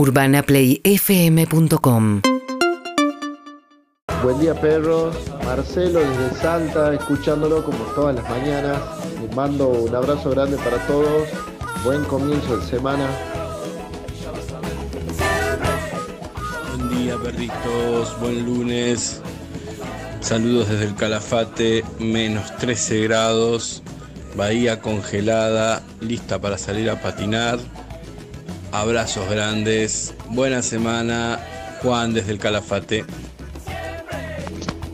UrbanaPlayFM.com Buen día perros, Marcelo desde Salta, escuchándolo como todas las mañanas. Les mando un abrazo grande para todos, buen comienzo de semana. Buen día, perritos. Buen lunes. Saludos desde el Calafate, menos 13 grados. Bahía congelada, lista para salir a patinar. Abrazos grandes. Buena semana. Juan desde el Calafate.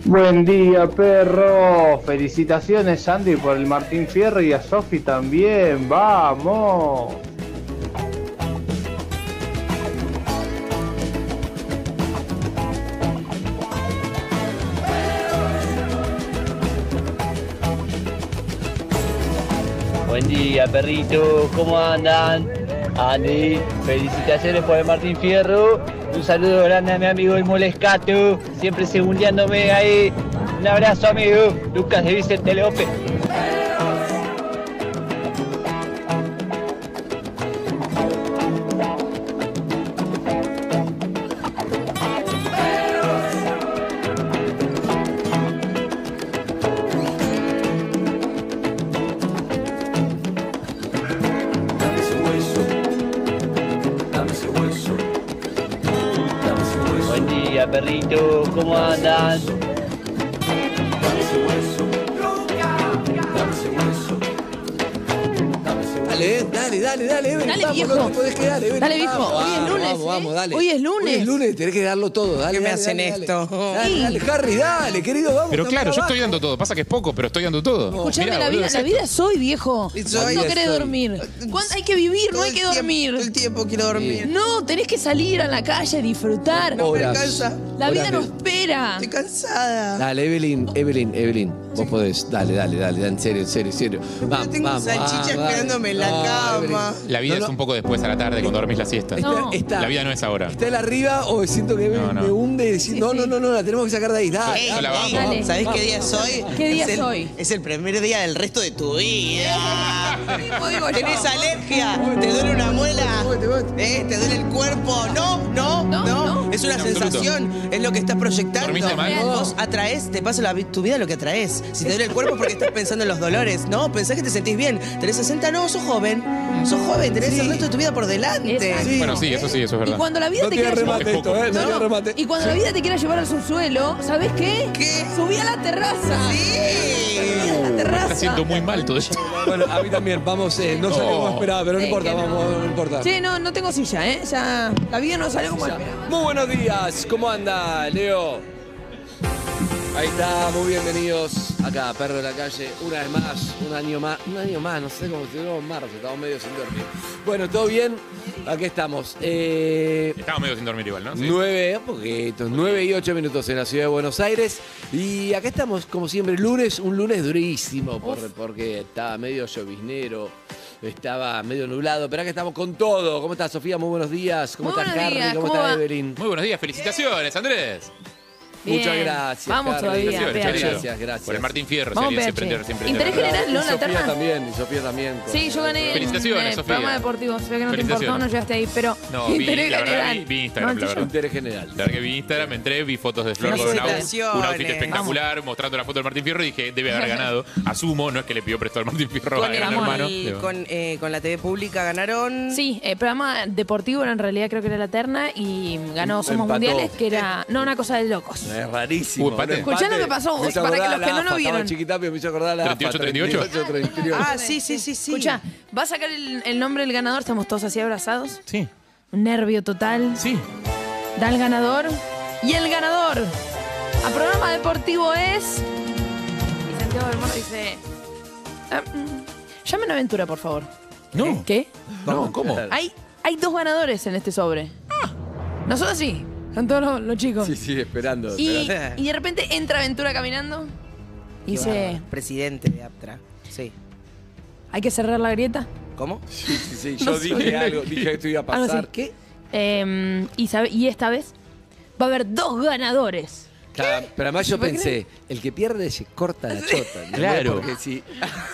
Buen día, perro. Felicitaciones, Sandy, por el Martín Fierro y a Sofi también. ¡Vamos! Buen día, perrito. ¿Cómo andan? Andy, felicitaciones por el Martín Fierro. Un saludo grande a mi amigo el Molescato, siempre segundeándome ahí. Un abrazo, amigo. Lucas de Vicente López. Darlo todo, dale. ¿Qué me dale, hacen dale, esto? Dale, dale, Harry, dale, querido, vamos. Pero claro, yo abajo. estoy dando todo. Pasa que es poco, pero estoy dando todo. Escuchame, Mirá, la boludo, vida, es la esto. vida es hoy, viejo. ¿Cuándo es querés hoy. dormir? ¿Cuándo hay que vivir? No hay el que tiempo- dormir. Todo el tiempo quiero dormir. No, tenés que salir a la calle, disfrutar. No me Horas. alcanza. La vida Horas no de- espera. Estoy cansada. Dale, Evelyn, Evelyn, Evelyn, vos podés. Dale, dale, dale, dale, en serio, en serio, en serio. Vamos, Yo tengo vamos, salchicha vamos, esperándome en la no, cama. La vida No, es no. un poco después a la tarde cuando dormís la siesta. Está, No. está, La vida no es ahora. ¿Está arriba o siento que No, no. me hunde y decir, Sí, no, sí. no, no, no, la tenemos que sacar de ahí? Dale, Ey, Yo la ey, banco. Dale. ¿Sabés qué día es hoy? ¿Qué día es el, soy? Es el primer día del resto de tu vida. Mismo digo yo. ¿Tenés alergia? ¿Te duele una muela? ¿Eh? ¿Te duele el cuerpo? No, no, No, no. Es una sensación. Es lo que estás proyectando. ¿Dormiste mal? Vos atraes, te pasa la, tu vida lo que atraes. Si te duele el cuerpo es porque estás pensando en los dolores. No, pensás que te sentís bien. ¿Tenés 60? No, sos joven. Sos joven, tenés el resto de tu vida por delante. Exacto. Bueno, sí, eso sí, eso es Y verdad. cuando la vida No te quiera llevar... remate esto, ¿eh? No No, tiene no. remate. Y cuando la vida te quiera llevar al subsuelo, ¿sabes qué? ¿Qué? Subí a la terraza. Sí. Terraza. Está haciendo muy mal todo esto. Bueno, a mí también, vamos, eh, no salió como esperaba, pero no Sí, importa, que no. vamos, no importa. Sí, no, no tengo silla, ¿eh? Ya, la vida no salió como esperaba. Muy buenos días, ¿cómo anda, Leo? Ahí está, muy bienvenidos acá, Perro de la Calle, una vez más, un año más, un año más, no sé cómo si en marzo, estamos medio sin dormir. Bueno, ¿todo bien? Aquí estamos. Eh, Estamos medio sin dormir igual, ¿no? Sí. Nueve, poquitos, nueve y ocho minutos en la ciudad de Buenos Aires. Y acá estamos, como siempre, lunes, un lunes durísimo, por- porque estaba medio lloviznero, estaba medio nublado, pero acá estamos con todo. ¿Cómo estás, Sofía? Muy buenos días. ¿Cómo Muy estás, buenos Harry? días, ¿Cómo, ¿cómo está va? Evelyn? Muy buenos días, felicitaciones, Andrés. Muchas gracias. Vamos todavía. Gracias, gracias. Por el Martín Fierro, Vamos, se prendió, siempre Interés general, La Sofía terna. también, y Sofía también. Sí, yo gané Felicitaciones, Sofía. programa deportivo. Se ve que no te importó, Felicitaciones. no llegaste ahí, pero No, vi, interés la verdad, general. vi, vi Instagram, No, la yo- verdad. Interés general. La verdad que vi Instagram, entré, vi fotos de Flor con un, outfit espectacular, mostrando la foto del Martín Fierro y dije, debe haber ganado. Asumo, no es que le pidió prestado al Martín Fierro Con, a el- gran hermano. con, eh, con la TV pública ganaron. Sí, el programa deportivo en realidad creo que era la terna y ganó Somos. Mundiales, que era no una cosa de locos. Es rarísimo. Hubo empate. Escuchá lo que pasó, Me hizo para que acordar los que no lo AFA, vieron. Estaba chiquitapio, me hizo acordar la 38, AFA, 38. 38, 38. Ah, sí, sí, sí, sí. Escucha, ¿va a sacar el, el nombre del ganador? Estamos todos así abrazados. Sí, Un nervio total. sí. Da el ganador. Y el ganador a programa deportivo es. Y Santiago del Monte dice. ah, mm, llamen a Aventura, por favor. No. ¿Qué? No, ¿cómo? Hay, hay dos ganadores en este sobre. Nosotros sí. Son todos los, los chicos. Sí, sí, esperando. y, esperando. y de repente entra Aventura caminando. Y bárbaro. Presidente de Aptra. Sí. ¿Hay que cerrar la grieta? ¿Cómo? Sí, sí, sí. No Yo sé. dije algo, dije que esto iba a así. pasar. ¿Qué? Eh, y, sabe- y esta vez va a haber dos ganadores. Claro, pero además yo ¿Puede pensé, el que pierde se corta la chota. Claro. Porque si,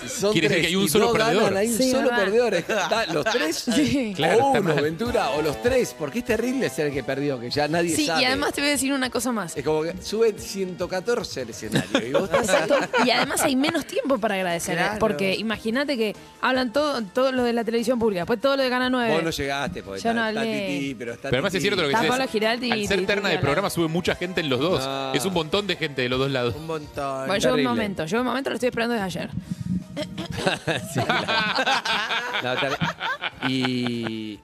si son Quiere decir tres que hay un y solo no ganan, perdedor. hay un Sí, solo verdad. perdedor. Está- los tres, Sí. Claro, o uno. Ventura, o los tres, porque es terrible ser el que perdió, que ya nadie Sí, sabe. y además te voy a decir una cosa más. Es como que sube 114 el escenario. Y vos estás Exacto. Y además hay menos tiempo para agradecer. Claro. Porque imagínate que hablan todo, todo lo de la televisión pública, después todo lo de Gana 9. Vos no llegaste, porque Yo está, no está hablé. Titi, pero está Pero además es cierto lo que dices. Pablo Giraldi y Al ser terna de programa sube mucha gente en los dos. Es un montón de gente de los dos lados. Un montón. Bueno, yo un Terrible. momento, yo un momento lo estoy esperando desde ayer. Sí, ter- y,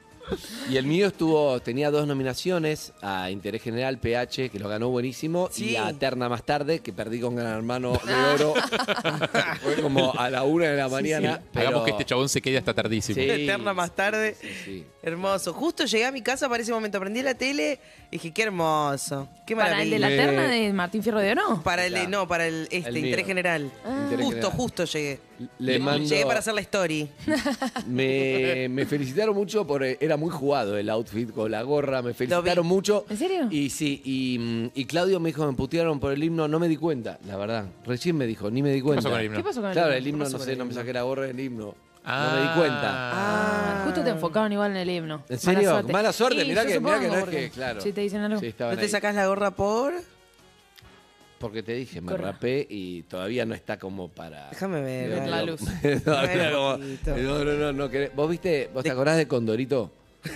y el mío estuvo, tenía dos nominaciones a Interés General PH, que lo ganó buenísimo, Sí. y a Terna más tarde, que perdí con Gran Hermano de Oro. Fue como a la una de la mañana. pero- Hagamos que este chabón se quede hasta tardísimo. Sí. Eterna más tarde. Sí, sí. Hermoso. Justo llegué a mi casa para ese momento. Prendí la tele y dije, qué hermoso. Qué ¿Para el de la maravilla. Terna de Martín Fierro de Oro? Para el, Claro. no, para el este, El mío. interés general. Interés justo, general. justo llegué. Le mando, Llegué para hacer la story. me, me felicitaron mucho por era muy jugado el outfit con la gorra, me felicitaron mucho. ¿En serio? Y sí, y, mm, y Claudio me dijo, me putearon por el himno, no me di cuenta, la verdad. Recién me dijo, ni me di cuenta. pasó con el himno? ¿Qué pasó con el Claro, himno? el himno, no sé, el no me saqué la gorra del himno. Ah. No me di cuenta. Ah, justo te enfocaban igual en el himno. ¿En serio? Mala suerte. Mala suerte, Y mirá yo que- mirá que no es que, claro. Si te dicen algo. Sí, estaban ¿No te ahí. sacás la gorra por? Porque te dije, me rapé y todavía no está como para... Déjame ver. Digo, la dale. luz. todavía Ver como- un poquito. no, no, no, no querés- ¿Vos viste, vos te acordás de Condorito?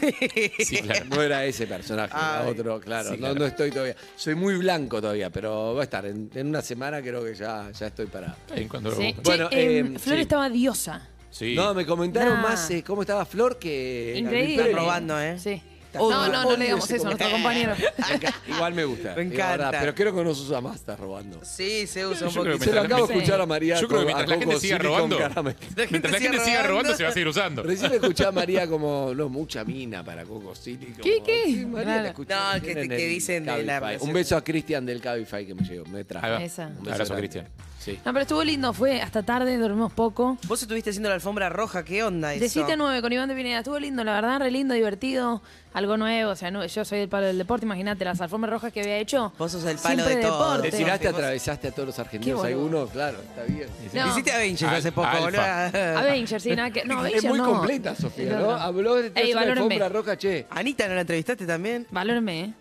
Sí, claro. No era ese personaje, era Ay, otro, claro. sí, no, claro. no estoy todavía. Soy muy blanco todavía, pero va a estar. En, en una semana creo que ya, ya estoy para. Ahí cuando- Sí. Bueno, Che, em, eh, Flor sí. estaba diosa. Sí. No, me comentaron Nah. más eh, cómo estaba Flor que. Increíble. Robando, ¿eh? Sí. No, no, no le digamos eso a nuestro compañero. Me enca- Igual me gusta. Me la verdad, encanta. pero creo que no se usa más, está robando. Sí, se usa un Yo creo poquito. que Se lo acabo de Sí. escuchar a María. Yo creo que con- mientras a la gente Coco siga Silly con robando, caramelo. mientras la gente siga robando, se va a seguir usando. Recién escuché a María como, no, mucha mina para Coco City. como- ¿Qué, qué? Sí, María Claro. la escuché No, recién que- en que el dicen de la Cabify. relación. Un beso a Cristian del Cabify que me llegó, me trajo. Ahí va. Esa. Un beso Abrazo, grande. Cristian. Sí. No, pero estuvo lindo, fue hasta tarde, dormimos poco. Vos estuviste haciendo la alfombra roja, ¿qué onda eso? De 7 a 9 con Iván de Pineda, estuvo lindo, la verdad, re lindo, divertido, algo nuevo, o sea, no- yo soy del palo del deporte, imagínate las alfombras rojas que había hecho. Vos sos el palo de todo. deporte. ¿Le tiraste, atravesaste a todos los argentinos Qué boludo. alguno? Claro, está bien. No. Hiciste Avengers Al- hace poco, boludo. Avengers, sí, nada que. No, es Avengers muy no. completa, Sofía, No, ¿no? no. Habló de Ey, alfombra roja, che. Anita, ¿no la entrevistaste también? Valórenme, ¿eh?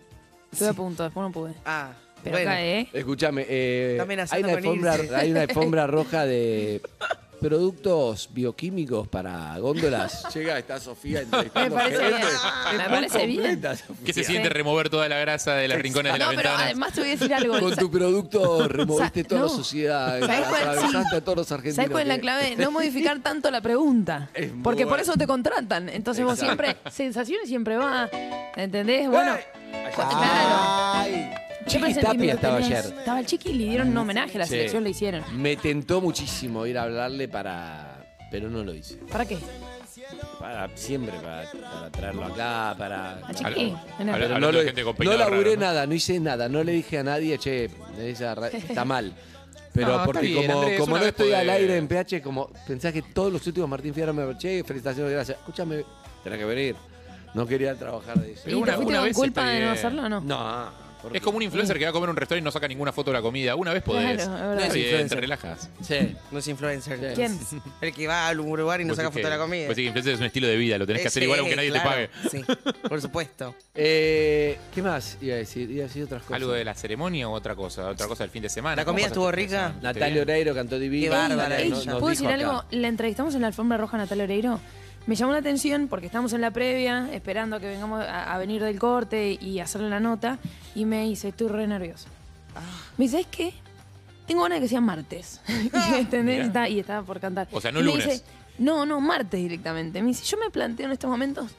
Estuve a punto, después no pude. Ah, Pero bueno. acá, ¿eh? Escúchame, eh, hay, una alfombra, irse. hay una alfombra roja de productos bioquímicos para góndolas. Llega, está Sofía entrevistando Me parece gente. bien. Es Me muy parece bien. Sofía. Que se siente remover toda la grasa de las rincones de No, las pero ventanas. además te voy a decir algo. Con tu producto removiste Sa- toda no. la suciedad, ¿Sabes cuál- atravesaste sí. a todos los argentinos. ¿Sabes cuál es la que- clave? No modificar tanto la pregunta. Es muy Porque por bueno. eso te contratan. Entonces vos Exacto. siempre, sensaciones siempre va. ¿Entendés? Bueno. Ay, ¿Qué Chiqui Tapia estaba ayer. Estaba el chiqui y le dieron un homenaje, la Sí. selección le hicieron. Me tentó muchísimo ir a hablarle para... Pero no lo hice. ¿Para qué? Para siempre, para, para traerlo acá, para... ¿A chiqui? Pero hablando no, de lo- gente con no peinado laburé raro, ¿no? nada, no hice nada, no le dije a nadie, che, esa ra- está mal. Pero está porque bien, como, Andrés, como una no vez estoy al aire en PH, como pensás que todos los últimos Martín Fierro me che, felicitaciones, gracias. Escúchame, tenés que venir. No quería trabajar de eso. Pero ¿Y una- te fuiste una con vez culpa de no hacerlo o no? No. ¿por Es como un influencer que va a comer en un restaurante y no saca ninguna foto de la comida. Una vez podés. Claro, es verdad. Está No es bien, influencer. te relajas. Sí. No es influencer. ¿Quién? El que va a algún lugar y no Pues saca foto de que- la comida. Pues sí, influencer es un estilo de vida, lo tenés que hacer sí, igual aunque nadie claro, te pague. Sí, por supuesto. Eh, ¿Qué más iba a decir? Iba a decir otras cosas. ¿Algo de la ceremonia o otra cosa? ¿Otra cosa del fin de semana? ¿La ¿Cómo comida pasaste estuvo el fin de rica? semana? Natalia Oreiro cantó divino. Qué bárbara Ey, ella. Nos- nos ¿Puedo dijo decir acá. algo? La entrevistamos en la alfombra roja a Natalia Oreiro. Me llamó la atención porque estamos en la previa, esperando a que vengamos a, a venir del corte y hacerle la nota. Y me dice, estoy re nerviosa. Me dice, ¿es qué? Tengo ganas de que sea martes. ¿Entendés? Mirá. Y está- y estaba por cantar. O sea, no Y me lunes. dice, no, no, martes directamente. Me dice, yo me planteo en estos momentos,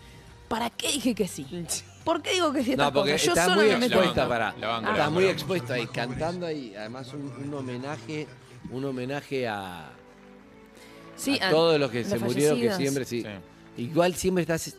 ¿para qué dije que sí? ¿Por qué digo que sí No, porque cosas? Yo está muy me expuesta para. la banco, la Está banco, muy expuesta ahí, cantando ahí. Además, un, un homenaje, un homenaje a, Sí, a todos los que los se murieron, que siempre sí. Sí. Igual siempre estás.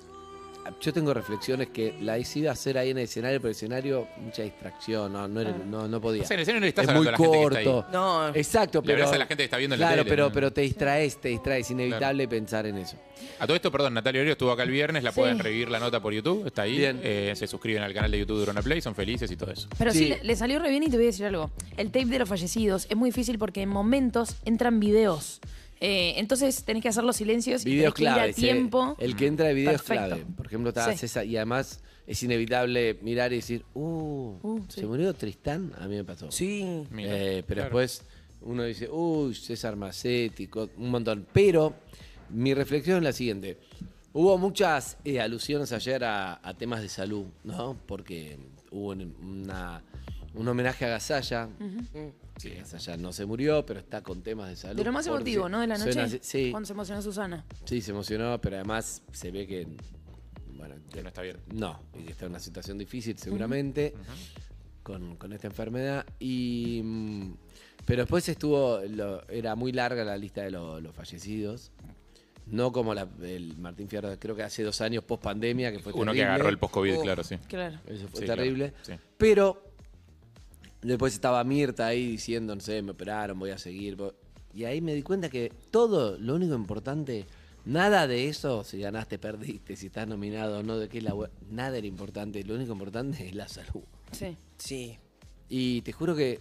yo tengo reflexiones que la a hacer ahí en el escenario, pero el escenario, mucha distracción, no, no, era- no, no podía. O sea, en el escenario no le estás es hablando muy a la gente que está corto. ahí. No, Exacto, pero. hablas a la gente que está viendo en la Claro, tele, pero, pero te distraes, te distraes. Es inevitable pensar en eso. A todo esto, perdón, Natalia Orio estuvo acá el viernes, la Sí. pueden revivir la nota por YouTube, está ahí. Bien. Eh, se suscriben al canal de YouTube de Urona Play, son felices y todo eso. Pero sí, Sí. le, le salió re bien y te voy a decir algo. El tape de los fallecidos es muy difícil porque en momentos entran videos. Eh, entonces tenés que hacer los silencios y Videos tenés que ir a sí. tiempo. El que entra de video es Perfecto. clave. Por ejemplo, estaba Sí. César. Y además es inevitable mirar y decir, uh, Uh, sí. ¿se murió Tristán? A mí me pasó. sí. Mira, Eh, pero claro. después uno dice, uy, César Macetti, un montón. Pero mi reflexión es la siguiente. Hubo muchas eh, alusiones ayer a, a temas de salud, ¿no? Porque hubo un- una, un homenaje a Gasalla. Sí, Gasalla no se murió, pero está con temas de salud. De lo más emotivo, ¿no? De la noche. suena sí, Cuando se emocionó Susana. sí, se emocionó, pero además se ve que, bueno, Que no está bien. no, y que está en una situación difícil seguramente con, con esta enfermedad. Y, mm, pero después estuvo, lo- era muy larga la lista de lo- los fallecidos. No como la, el Martín Fierro, creo que hace dos años post pandemia, que fue Uno que agarró el post-COVID, Oh. claro, sí. Claro. Eso fue Sí, terrible. claro, sí. Pero después estaba Mirta ahí diciendo, no sé, me operaron, voy a seguir. Y ahí me di cuenta que todo, lo único importante, nada de eso, si ganaste, perdiste, si estás nominado o no, de qué es la web, nada era importante. Lo único importante es la salud. Sí. Sí. Y te juro que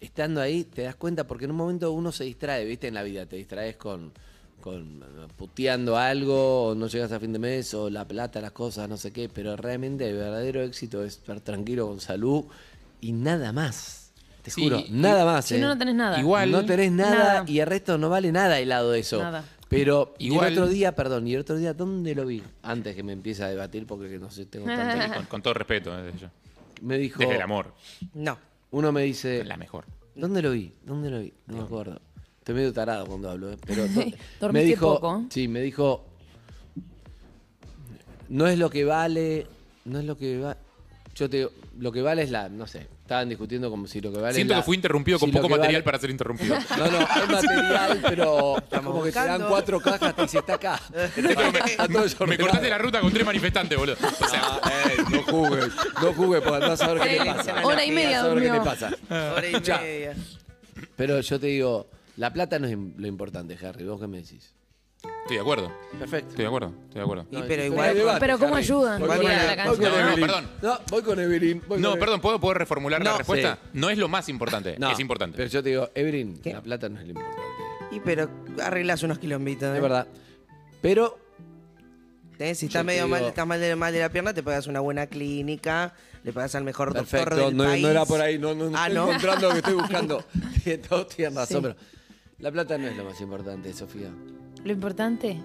estando ahí te das cuenta porque en un momento uno se distrae, viste, en la vida, te distraes con, con puteando algo, o no llegas a fin de mes, o la plata, las cosas, no sé qué, pero realmente el verdadero éxito es estar tranquilo con salud y nada más. Te Sí, juro, y- nada más. Si eh. no, no tenés nada. Igual- No tenés nada, Nada. y el resto no vale nada el lado de eso. Nada. Pero y Igual- el otro día, perdón, y el otro día, ¿dónde lo vi? Antes que me empiece a debatir porque no sé, tengo tanto... Con, con todo respeto, eh, desde yo. Me dijo, Desde el amor. No. uno me dice, La mejor. ¿Dónde lo vi? ¿Dónde lo vi? No me acuerdo. Estoy medio tarado cuando hablo, ¿eh? pero me Dormiste dijo, poco. sí, me dijo, no es lo que vale, no es lo que va, yo te digo, lo que vale es la, no sé, estaban discutiendo como si lo que vale Siento es la- que fui interrumpido con si lo poco que material vale- para ser interrumpido. No, no, es material, pero como que te dan buscando. cuatro cajas y se está acá. Está todo Me desordenado. cortaste la ruta con tres manifestantes, boludo. O sea, Ah, eh, no jugues, no jugues, porque andás a ver qué le pasa. Hora y media Andás a ver qué le durmió. pasa. Hora y media. Pero yo te digo, la plata no es im- lo importante, Harry. ¿Vos qué me decís? Estoy de acuerdo. Perfecto. Estoy de acuerdo. Estoy de acuerdo. Y pero igual- Pero ¿cómo ayuda? Voy con, Voy a Evelyn, la voy canción. con No, no, Evelyn. perdón. No, voy con Evelyn. voy No, con perdón, ¿puedo, ¿puedo reformular la No, respuesta? sí. No es lo más importante, No, es importante. Pero yo te digo, Evelyn, ¿Qué? la plata no es lo importante. Y pero arreglas unos quilombitos. ¿eh? Es verdad. Pero ¿Eh? Si Yo estás te medio mal, digo- estás mal de, mal de la pierna, te pagas una buena clínica, le pagas al mejor doctor Perfecto, del no, país. no era por ahí, no, no, no Ah, estoy ¿no? encontrando lo que estoy buscando. Todos tienen razón, Sí. pero la plata no es lo más importante, Sofía. Lo importante.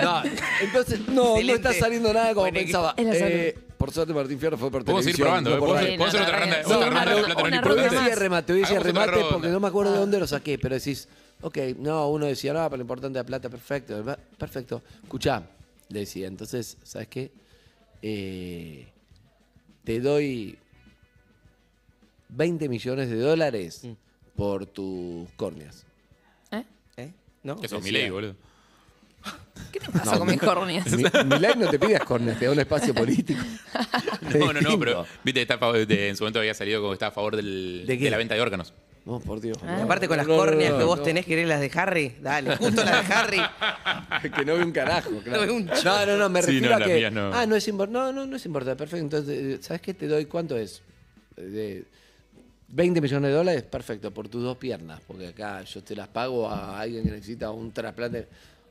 No, entonces no, no Excelente. está saliendo nada como Buen equipo. pensaba. Es la salud. Eh, por suerte Martín Fierro fue por seguir televisión. probando, no ¿eh? por ¿Puedo, radio. Sí, puedo hacer no, otra ronda una de ronda- plátano una a ronda el remate, te voy a decir el Hagamos otra remate ronda. porque no me acuerdo de dónde lo saqué, pero decís, ok, no, uno decía, no, pero lo importante es la plata, perfecto, va- perfecto. Escuchá, le decía, entonces, ¿sabes qué? Eh, te doy 20 millones de dólares por tus córneas. ¿Eh? ¿Eh? ¿No? Eso es mi Decía. ley, boludo. ¿Qué te pasa con mis córneas? Mi, mi ley no te pidas córneas, te da un espacio político. No, no, no, pero viste, está a favor de- en su momento había salido como que estaba a favor del- ¿De de, qué? la venta de órganos. No, por Dios. Ah. Y aparte con las No, no, córneas no, que vos no. tenés, ¿querés las de Harry? Dale, justo las de Harry. que no ve un carajo, claro. No ve un no, no, no, me Sí, refiero no, a las que. mías no. Ah, no es importante. No, no, no es importante. Perfecto. Entonces, eh, ¿sabes qué? Te doy cuánto es? Eh, De 20 millones de dólares, perfecto, por tus dos piernas. Porque acá yo te las pago a alguien que necesita un trasplante.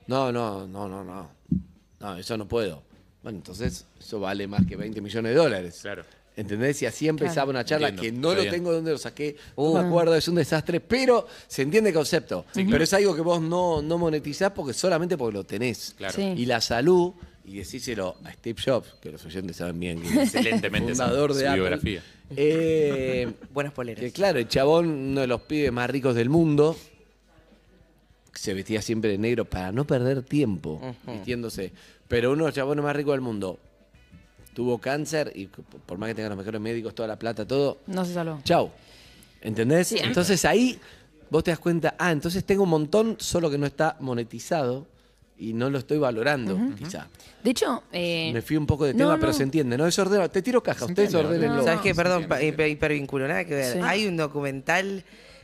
No, no, no, no, no. No, eso no puedo. Bueno, entonces eso vale más que 20 millones de dólares. Claro. ¿Entendés? Y así empezaba una charla Entiendo, que no está lo bien. tengo de dónde lo saqué, no me acuerdo, es un desastre, pero se entiende el concepto. Pero es algo que vos no, no monetizás porque solamente porque lo tenés. Claro. Sí. Y la salud, y decíselo a Steve Jobs, que los oyentes saben bien que es Excelentemente fundador su de Apple. biografía. Eh, Buenas poleras. que claro, el chabón, uno de los pibes más ricos del mundo, se vestía siempre de negro para no perder tiempo vistiéndose. Pero uno de los chabones más ricos del mundo tuvo cáncer y por más que tenga los mejores médicos, toda la plata, todo, No se salvó. chau. ¿Entendés? Sí. Entonces ahí vos te das cuenta, ah, entonces tengo un montón, solo que no está monetizado y no lo estoy valorando, quizá. De hecho, eh, Me fui un poco de no, tema, pero no. se entiende, ¿no? Desordeno. Te tiro caja, ustedes ordenenlo. ¿Sabes qué? Perdón, pa- nada que ver. Sí. Hay un documental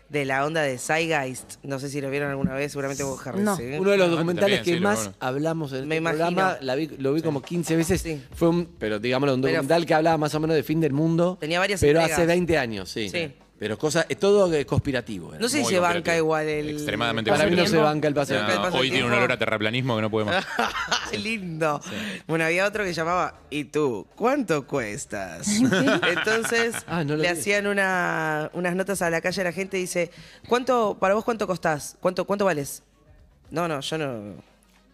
de la onda de Zeitgeist. No sé si lo vieron alguna vez, seguramente vos, Harry. No. sí. Uno de los Ah, documentales también, que sí, lo más bueno. hablamos en Me este imagino. programa, la vi- lo vi como 15 veces. Sí. Fue un, pero digámoslo, un Pero- documental que hablaba más o menos de fin del mundo. Tenía varias Pero entregas. hace 20 años, sí. Sí. Pero cosa, es todo eh, conspirativo. era. No sé si Muy se banca conspirativo. igual el. Extremadamente Para mí no se banca el paseo. No. hoy tiene un olor a terraplanismo que no puede más. Lindo. Bueno, había otro que llamaba ¿Y tú? ¿Cuánto cuestas? Entonces Ah, no lo le vi. hacían una- unas notas a la calle a la gente y dice, ¿cuánto, para vos cuánto costás? ¿Cuánto, cuánto vales? No, no, yo no.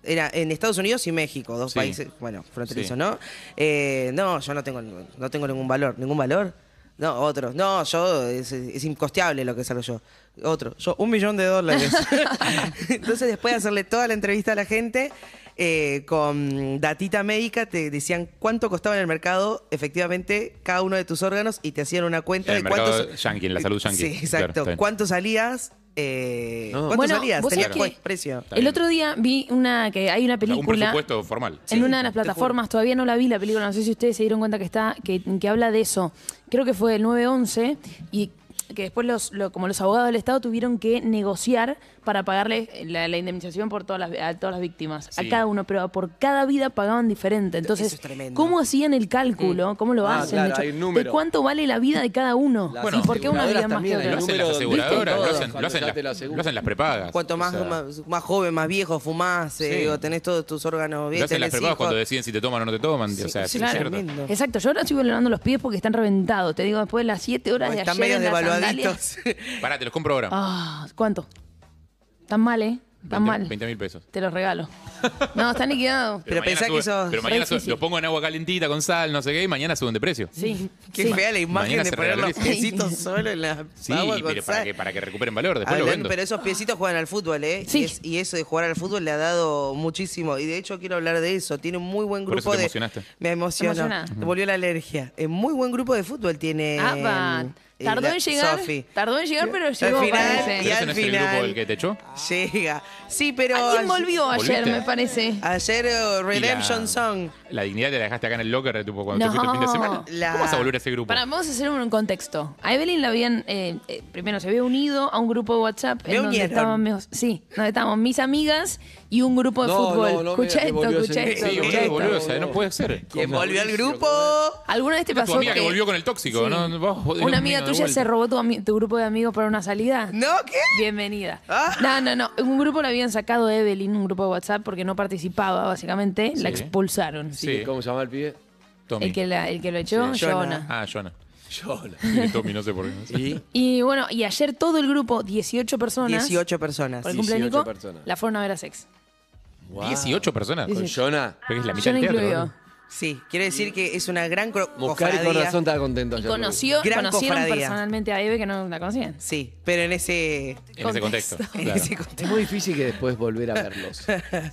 Era en Estados Unidos y México, dos Sí. países, bueno, fronterizos, Sí. ¿no? Eh, no, yo no tengo, no tengo ningún valor. ¿Ningún valor? No, otro. No, yo, es, es incosteable lo que salgo yo. Otro. Yo, un millón de dólares. Entonces, después de hacerle toda la entrevista a la gente, eh, con datita médica te decían cuánto costaba en el mercado efectivamente cada uno de tus órganos y te hacían una cuenta el de cuántos. yankee, en la salud yankee. Sí, exacto. ¿Cuánto salías? Eh, No. ¿Cuánto Bueno, salías? precio. El otro día vi una que hay una Un película presupuesto formal. en una de las plataformas, todavía no la vi la película, no sé si ustedes se dieron cuenta que está, que, que habla de eso. Creo que fue el 911 y que después los, lo- como los abogados del Estado tuvieron que negociar para pagarle la, la indemnización por todas las, a todas las víctimas, Sí. a cada uno, pero por cada vida pagaban diferente. Entonces, Eso es tremendo. ¿cómo hacían el cálculo? ¿Cómo lo Ah, hacen? claro, de, hecho, de cuánto vale la vida de cada uno? Las Bueno, ¿Y por qué una vida más que hay Lo otra? hacen las aseguradoras, lo hacen, lo hacen te lo las, aseguran. lo hacen las prepagas. Cuanto más, O sea, más, más joven, más viejo, fumás eh, Sí. o tenés todos tus órganos bien, Lo hacen las prepagas hijos. cuando deciden si te toman o no te toman. o sea, sí, es claro. Exacto, yo ahora estoy valorando los pies porque están reventados. Te digo, después de las 7 horas de están ayer medio en las sandalias. devaluaditos. Pará, te los compro ahora. Ah, ¿cuánto? Tan mal, ¿eh? Tan mal. 20 mil pesos. Te los regalo. No, están liquidados. Pero mañana pensá que sube- sos Pero mañana sube- difícil. los pongo en agua calentita con sal, no sé qué, y mañana suben de precio. Sí. Qué sí. fea la imagen Mañana de se poner los revaloriza. piecitos solo en la Sí, agua con pero para sal. que, para que recuperen valor, después lo Hablando- vendo. pero esos piecitos juegan al fútbol, ¿eh? Sí. Y, es- y eso de jugar al fútbol le ha dado muchísimo. Y de hecho quiero hablar de eso. Tiene un muy buen Por eso grupo te de. emocionaste. Me emocionó. Te emociona. Me volvió la alergia. Muy buen grupo de fútbol tiene. Ah, va. Tardó en llegar. Tardó en llegar, pero Al llegó, final, parece. y ¿Pero ese al no es el final- grupo el que te echó? Llega. Sí, pero. Alguien volvió ayer, ¿Volviste? me parece. Ayer eh, Redemption la- Song. La dignidad te la dejaste acá en el locker tipo, cuando No. te fuiste el fin de semana. La- ¿Cómo vas a volver a ese grupo? Para, vamos a hacer un contexto. A Evelyn la habían, eh, eh, primero se había unido a un grupo de WhatsApp Me en donde unieron. estaban, mis- sí, donde estábamos mis amigas y un grupo de No, fútbol. no, no, escucha que esto, volvió escucha esto, sí, boludo, esto. boludo, o sea, no puede ser. ¿Quién volvió al grupo? ¿Alguna vez te es pasó tu amiga que, volvió con el tóxico, Sí. ¿no? Vos, Dios una mío, amiga de tuya vuelta. se robó tu, ami- tu grupo de amigos para una salida? ¿No? ¿Qué? Bienvenida. Ah. No, no, no. Un grupo lo habían sacado de Evelyn, un grupo de WhatsApp, porque no participaba, básicamente. La Sí. expulsaron. Sí. ¿Cómo se llama el pibe? Tommy. El, que la- el que lo echó, Sí. Jonah. Jonah. Ah, Jonah. Yola. Tommy, no sé por qué. Y Y bueno, y ayer todo el grupo, 18 personas, 18 personas. por el 18 cumpleaños, personas. la fueron a ver a Sex. Wow. 18 personas. Con Jonah. Pero es la mitad Yo no del teatro. incluido. ¿no? Sí, quiere decir que es una gran cro- Muscari con cofradía. razón estaba contento. Y ayer. conoció, Gran conocieron cofradía. personalmente a Eve que no la conocían. Sí, pero en ese, En ese contexto. en claro. ese contexto. Es muy difícil que después volver a verlos.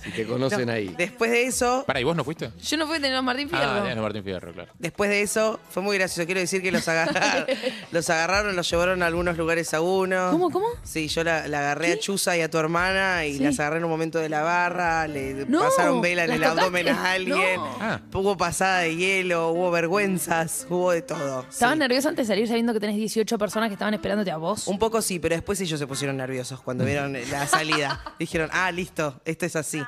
Si te conocen ahí. Después de eso, Pará, ¿y vos no fuiste? Yo no fui a tener a Martín Fierro. Ah, era Martín Fierro, claro. después de eso, fue muy gracioso. Quiero decir que los agarraron, los agarraron, los llevaron a algunos lugares a uno. ¿Cómo, cómo? Sí, yo la, la agarré a Chuza y a tu hermana y Sí. las agarré en un momento de la barra, le No, pasaron vela en ¿las el tocaste? abdomen a alguien, No. Ah. hubo pasada de hielo, hubo vergüenzas, hubo de todo. ¿Estabas sí. antes de salir sabiendo que tenés 18 personas que estaban esperándote a vos? Un poco sí, pero después ellos se pusieron nerviosos cuando vieron la salida. Dijeron, ah, listo, esto es así.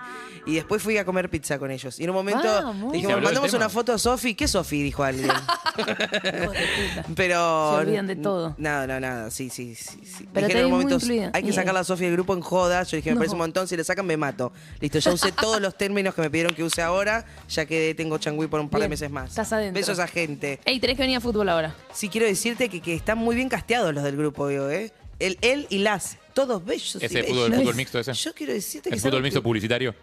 Y después fui a comer pizza con ellos. Y en un momento Vamos. ¿Y se dijimos, mandamos una foto a Sofi. ¿Qué Sofi? Dijo alguien. Pero. Se olvidan de todo. Nada, no, nada. Sí, sí, sí. sí. Pero te en un momento, hay que sacar a Sofi del grupo en joda. Yo dije, me No. parece un montón. Si le sacan, me mato. Listo, ya usé todos los términos que me pidieron que use ahora. Ya que tengo changüí por un par de meses más. estás adentro. Besos a gente. Ey, tenés que venir a fútbol ahora. Sí, quiero decirte que, que están muy bien casteados los del grupo, digo, ¿eh? El, él y las, todos bellos. y Ese fútbol, fútbol mixto ese. Yo quiero decirte que ¿El fútbol mixto que- publicitario?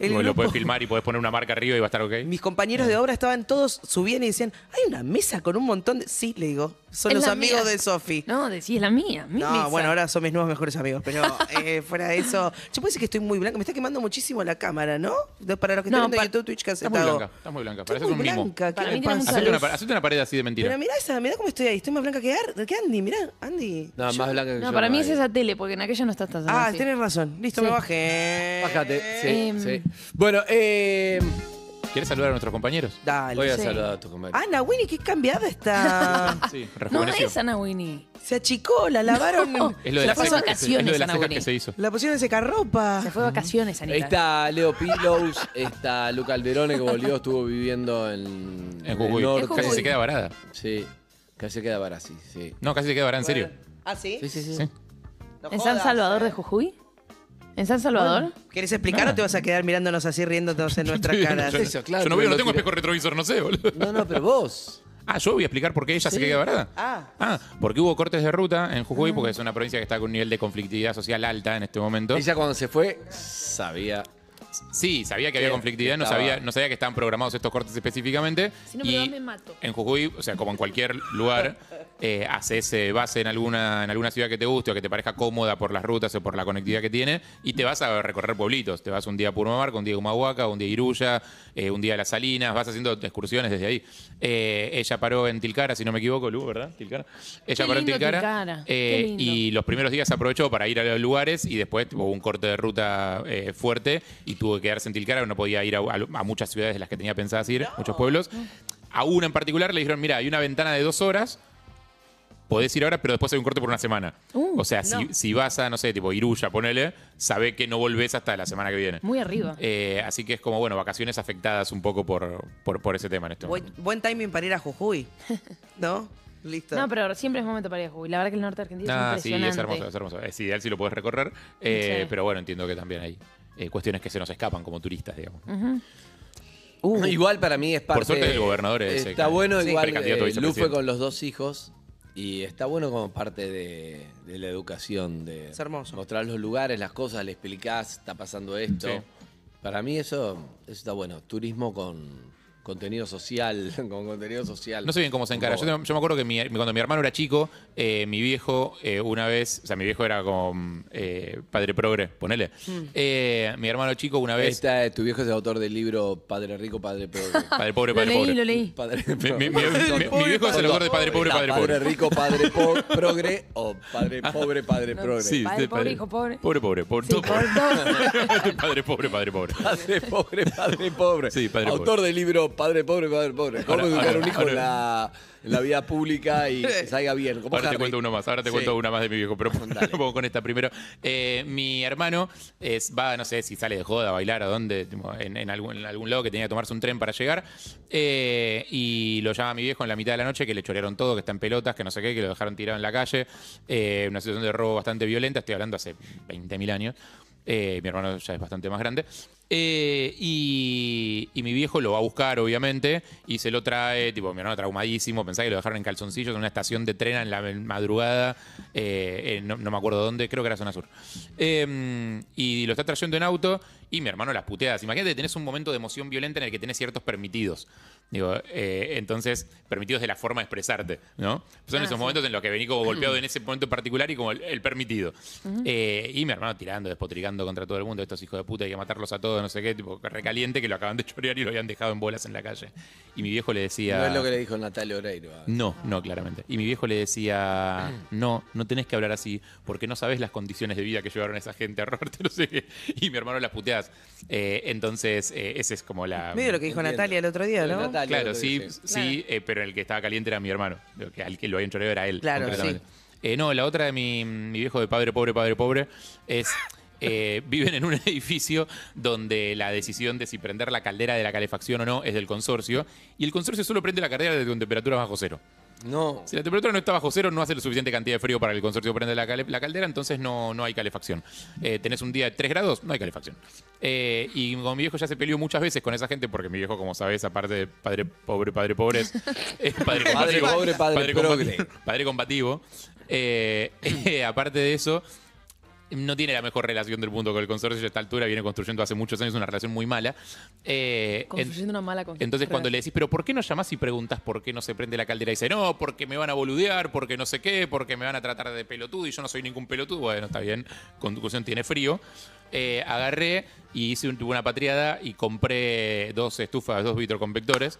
El lo puedes filmar y puedes poner una marca arriba y va a estar ok. Mis compañeros de obra estaban todos, subían y decían, hay una mesa con un montón de... Sí, le digo, son Es los la amigos mía. de Sofi. No, decís es la mía. mi No, mesa. bueno, ahora son mis nuevos mejores amigos, pero eh, fuera de eso... Yo puedo decir que estoy muy blanca, me está quemando muchísimo la cámara, ¿no? De- Para los que No, están viendo pa- YouTube, Twitch, ¿qué haces, Estás muy blanca, estás muy blanca. Estoy Pareces muy un mimo. blanca, ¿qué Para me mí tiene pasa? mucha Hacete una, luz. pa- hacete una pared así de mentira. Pero mirá esa, mirá cómo estoy ahí, estoy más blanca que, Ar- que Andy, mirá, Andy. No, más blanca que No, yo. para mí es esa tele, porque en aquella no estás tan Ah, así. tienes razón. Listo, Sí. me bajé. Bájate, sí, Em. sí. Bueno, eh, ¿Quieres saludar a nuestros compañeros? Dale. voy a Sí. saludar a tus compañeros. Ana, Winnie, qué cambiada está. Sí, No es Ana Winnie. Se achicó, la lavaron. Es lo de Se las fue de cejas- vacaciones, es lo de las Ana Winnie. que se hizo. La pusieron en secarropa. Se fue de vacaciones, Ahí Anita. está Leo Pillows, está Luca Alderone que volvió, estuvo viviendo en, En Jujuy. el norte. Jujuy. Casi se queda varada. Sí, casi se queda para así, sí. No, casi se queda varada, en serio. ¿Ah, sí? Sí, sí, sí. Sí. No ¿En San. Salvador de Jujuy? ¿En San Salvador? ¿Querés explicar o te vas a quedar mirándonos así, riéndonos en nuestras caras? Yo, Eso, claro, yo no veo, no tengo espejo retrovisor, no sé, boludo. No, no, pero vos. Ah, yo voy a explicar por qué ella se queda varada. Ah. Ah, porque hubo cortes de ruta en Jujuy, porque es una provincia que está con un nivel de conflictividad social alta en este momento. Ella cuando se fue, sabía. Sí, sabía que había conflictividad, no sabía, no sabía que estaban programados estos cortes específicamente. Si no, y pero me mato. en Jujuy, o sea, como en cualquier lugar, eh, haces eh, base en alguna, en alguna ciudad que te guste o que te parezca cómoda por las rutas o por la conectividad que tiene y te vas a recorrer pueblitos. Te vas un día a Purmamarca, un día a Humahuaca, un día a Iruya, eh, un día a Las Salinas, vas haciendo excursiones desde ahí. Eh, ella paró en Tilcara, si no me equivoco, Lu, ¿verdad? Tilcara. Ella Qué paró en lindo Tilcara. Tilcara, eh, qué lindo. y los primeros días aprovechó para ir a los lugares y después hubo un corte de ruta eh, fuerte y tuvo que quedarse en Tilcara, no podía ir a, a- a muchas ciudades de las que tenía pensadas ir, muchos pueblos. A una en particular le dijeron, mira, hay una ventana de dos horas, podés ir ahora, pero después hay un corte por una semana. Uh, o sea, si, si vas a, no sé, tipo Iruya, ponele, sabe que no volvés hasta la semana que viene. Muy arriba. Eh, así que es como, bueno, vacaciones afectadas un poco por, por, por ese tema en este Buen, momento. buen timing para ir a Jujuy. ¿No? Listo. No, pero siempre es momento para ir a Jujuy. La verdad que el norte argentino Ah, es sí, impresionante. es hermoso, es hermoso. Es ideal si lo puedes recorrer, eh, Sí. pero bueno, entiendo que también hay eh, cuestiones que se nos escapan como turistas, digamos. Uh, Igual para mí es parte. Por suerte el gobernador es, Está bueno, sí, igual. eh, Lu fue con los dos hijos y está bueno como parte de, de la educación. De Es hermoso. Mostrar los lugares, las cosas, le explicás, está pasando esto. Sí. Para mí eso, eso está bueno. Turismo con contenido social, con contenido social. No sé bien cómo se encara. Yo, me acuerdo que mi- cuando mi hermano era chico, eh, mi viejo eh, una vez, o sea, mi viejo era como eh, padre progre, ponele. Eh, mi hermano chico una vez, Esta, tu viejo es el autor del libro Padre Rico, Padre Pobre. padre pobre, Lo padre leí, pobre. lo leí. Padre, Mi, mi- mi- mi- mi viejo es el autor de Padre Pobre, Está Padre Padre Pobre. Rico, Padre po- Progre o Padre Pobre, Padre Progre. Sí, Padre pobre, hijo pobre. Pobre, pobre, pobre. Sí, todo por pobre. padre pobre, padre pobre. Padre pobre, padre pobre. Sí, padre Autor pobre. del libro Padre pobre, padre pobre. ¿Cómo Ahora- educar a un hijo en, la, en la vida pública y que salga bien? ¿Cómo Ahora te cuento uno más, ahora te Sí. cuento una más de mi viejo, pero pongo con esta primero. Eh, mi hermano es, va, no sé si sale de joda a bailar o dónde, en, en algún, en algún lado que tenía que tomarse un tren para llegar. eh, y lo llama mi viejo en la mitad de la noche, que le chorearon todo, que está en pelotas, que no sé qué, que lo dejaron tirado en la calle. Eh, una situación de robo bastante violenta, estoy hablando hace 20.000 años. Eh, mi hermano ya es bastante más grande. Eh, y, mi viejo lo va a buscar, obviamente, y se lo trae, tipo, mi hermano traumadísimo, pensaba que lo dejaron en calzoncillos en una estación de tren en la madrugada, eh, no, me acuerdo dónde, creo que era zona sur. Eh, y lo está trayendo en auto, y mi hermano las puteadas. Imagínate, tenés un momento de emoción violenta en el que tenés ciertos permitidos. Digo, eh, entonces, permitidos de la forma de expresarte, ¿no? Son Ah, esos sí. momentos en los que vení como golpeado en ese momento en particular y como el, el permitido. Eh, y mi hermano tirando, despotricando contra todo el mundo, estos hijos de puta, hay que matarlos a todos, no sé qué, tipo, recaliente, que lo acaban de chorear y lo habían dejado en bolas en la calle. Y mi viejo le decía... No es lo que le dijo Natalia Oreiro. ah. No, no, claramente. Y mi viejo le decía, no, no tenés que hablar así, porque no sabés las condiciones de vida que llevaron a esa gente a robarte, no sé qué. Y mi hermano las puteadas. Eh, entonces, eh, ese es como la... Medio lo que dijo Entiendo. Natalia el otro día, ¿no? Natalia, Claro, sí, dice. sí, eh, pero el que estaba caliente era mi hermano. Lo que, al que lo habían choreado era él. Claro, concretamente. Eh, no, la otra de mi, mi viejo de padre pobre, padre pobre, es. eh, viven en un edificio donde la decisión de si prender la caldera de la calefacción o no es del consorcio. Y el consorcio solo prende la caldera desde con temperatura bajo cero. No. Si la temperatura no está bajo cero, no hace la suficiente cantidad de frío para que el consorcio prenda la, caldera, entonces no, no hay calefacción. Eh, tenés un día de 3 grados, no hay calefacción. Eh, y con mi viejo ya se peleó muchas veces con esa gente, porque mi viejo, como sabes, aparte de padre pobre, padre pobre, es, padre pobre, padre. Padre combativo. Eh, eh, aparte de eso, no tiene la mejor relación del mundo con el consorcio a esta altura, viene construyendo hace muchos años una relación muy mala. Eh, en- Construyendo una mala construcción. entonces cuando le decís, pero ¿por qué no llamás y preguntas por qué no se prende la caldera? Y dice, no, porque me van a boludear, porque no sé qué, porque me van a tratar de pelotudo y yo no soy ningún pelotudo. Bueno, está bien, conducción tiene frío. Eh, agarré y hice un- una patriada y compré dos estufas, dos vitroconvectores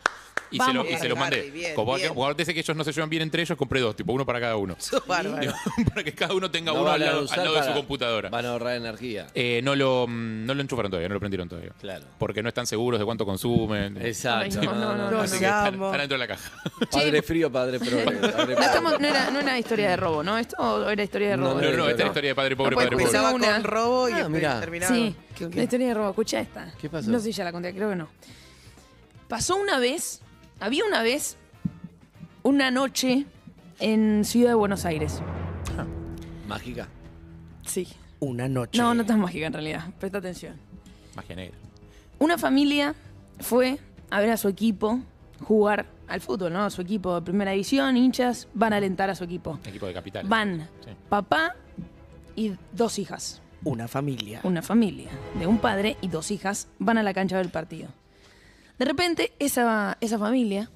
y se lo, Vamos, y se lo Harry, mandé. bien, Como bien. como dice que ellos no se llevan bien entre ellos, compré dos, tipo uno para cada uno. Bárbaro. Para que cada uno tenga No uno al a lado, usar al lado de su para- computadora. Van a ahorrar energía. Eh, no, lo, mm, no lo enchufaron todavía, no lo prendieron todavía. Claro. Porque no están seguros de cuánto consumen. Exacto. Ay, no, no, no, no. Así que están, dentro de la caja. Padre frío, padre progre. padre No, estamos- no era, no era historia de robo, ¿no? ¿Esto o era historia de No, robo? No, no, no, esta es la no. historia de padre pobre, No, padre pobre. Empezaba Una. con robo y Ah, después mirá. terminaba. Sí, ¿Con qué? la historia de robo. Escucha esta. ¿Qué pasó? No sé si ya la conté, creo que no. Pasó una vez, había una vez, una noche en Ciudad de Buenos Aires. Mágica. Sí. Una noche. No, no tan mágica en realidad. Presta atención. Magia negra. Una familia fue a ver a su equipo jugar al fútbol, ¿no? A su equipo de primera división, hinchas, van a alentar a su equipo. Equipo de capital. Van Sí. papá y dos hijas. Una familia. Una familia de un padre y dos hijas van a la cancha del partido. De repente, esa, esa familia,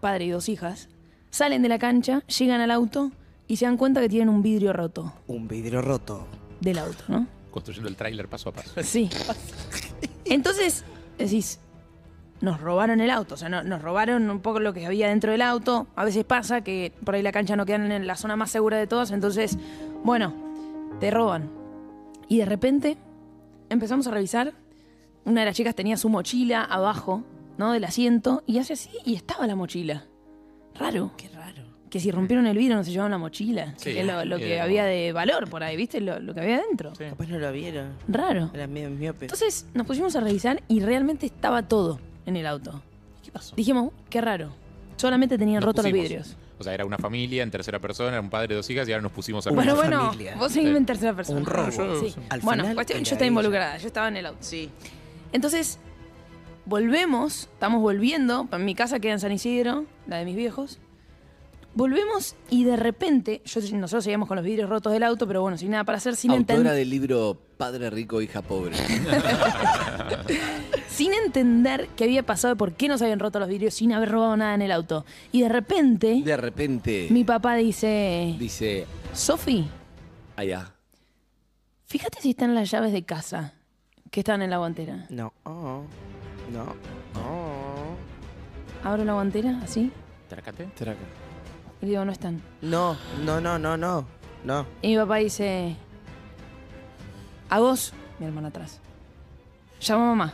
padre y dos hijas, salen de la cancha, llegan al auto y se dan cuenta que tienen un vidrio roto Un vidrio roto. del auto, ¿no? Construyendo el tráiler paso a paso. Sí. Entonces, decís, nos robaron el auto, o sea, no- nos robaron un poco lo que había dentro del auto. A veces pasa que por ahí la cancha no queda en la zona más segura de todas, entonces, bueno, te roban. Y de repente empezamos a revisar. Una de las chicas tenía su mochila abajo, ¿no? Del asiento, y hace así, y estaba la mochila. Raro. Qué raro. Que si rompieron el vidrio no se llevaban la mochila. Sí, que es lo, lo que había de valor por ahí, ¿viste? Lo, lo que había dentro. Sí. Capaz no lo vieron. Raro. Era medio miope. Entonces nos pusimos a revisar y realmente estaba todo en el auto. ¿Qué pasó? Dijimos, qué raro. Solamente tenían Nos rotos los vidrios. O sea, era una familia en tercera persona, era un padre, dos hijas y ahora nos pusimos a Una bueno, bueno, familia. vos seguime en tercera persona. Un robo. Sí. Al Bueno, final cuestión, yo estaba ella. involucrada, yo estaba en el auto. Sí. Entonces, volvemos, estamos volviendo, en mi casa queda en San Isidro, la de mis viejos. Volvemos y de repente, yo, nosotros seguíamos con los vidrios rotos del auto, pero bueno, sin nada para hacer, sin Autora entender. del libro Padre rico, hija pobre. sin entender qué había pasado, por qué no se habían roto los vidrios, sin haber robado nada en el auto. Y de repente, De repente mi papá dice, dice, Sofi, allá. fíjate si están las llaves de casa que están en la guantera. No. Oh. No. Oh. Abro la guantera, así, Tracate. Traca. y digo, no están. No, no, no, no, no. No. Y mi papá dice, a vos, mi hermana atrás. Llama a mamá.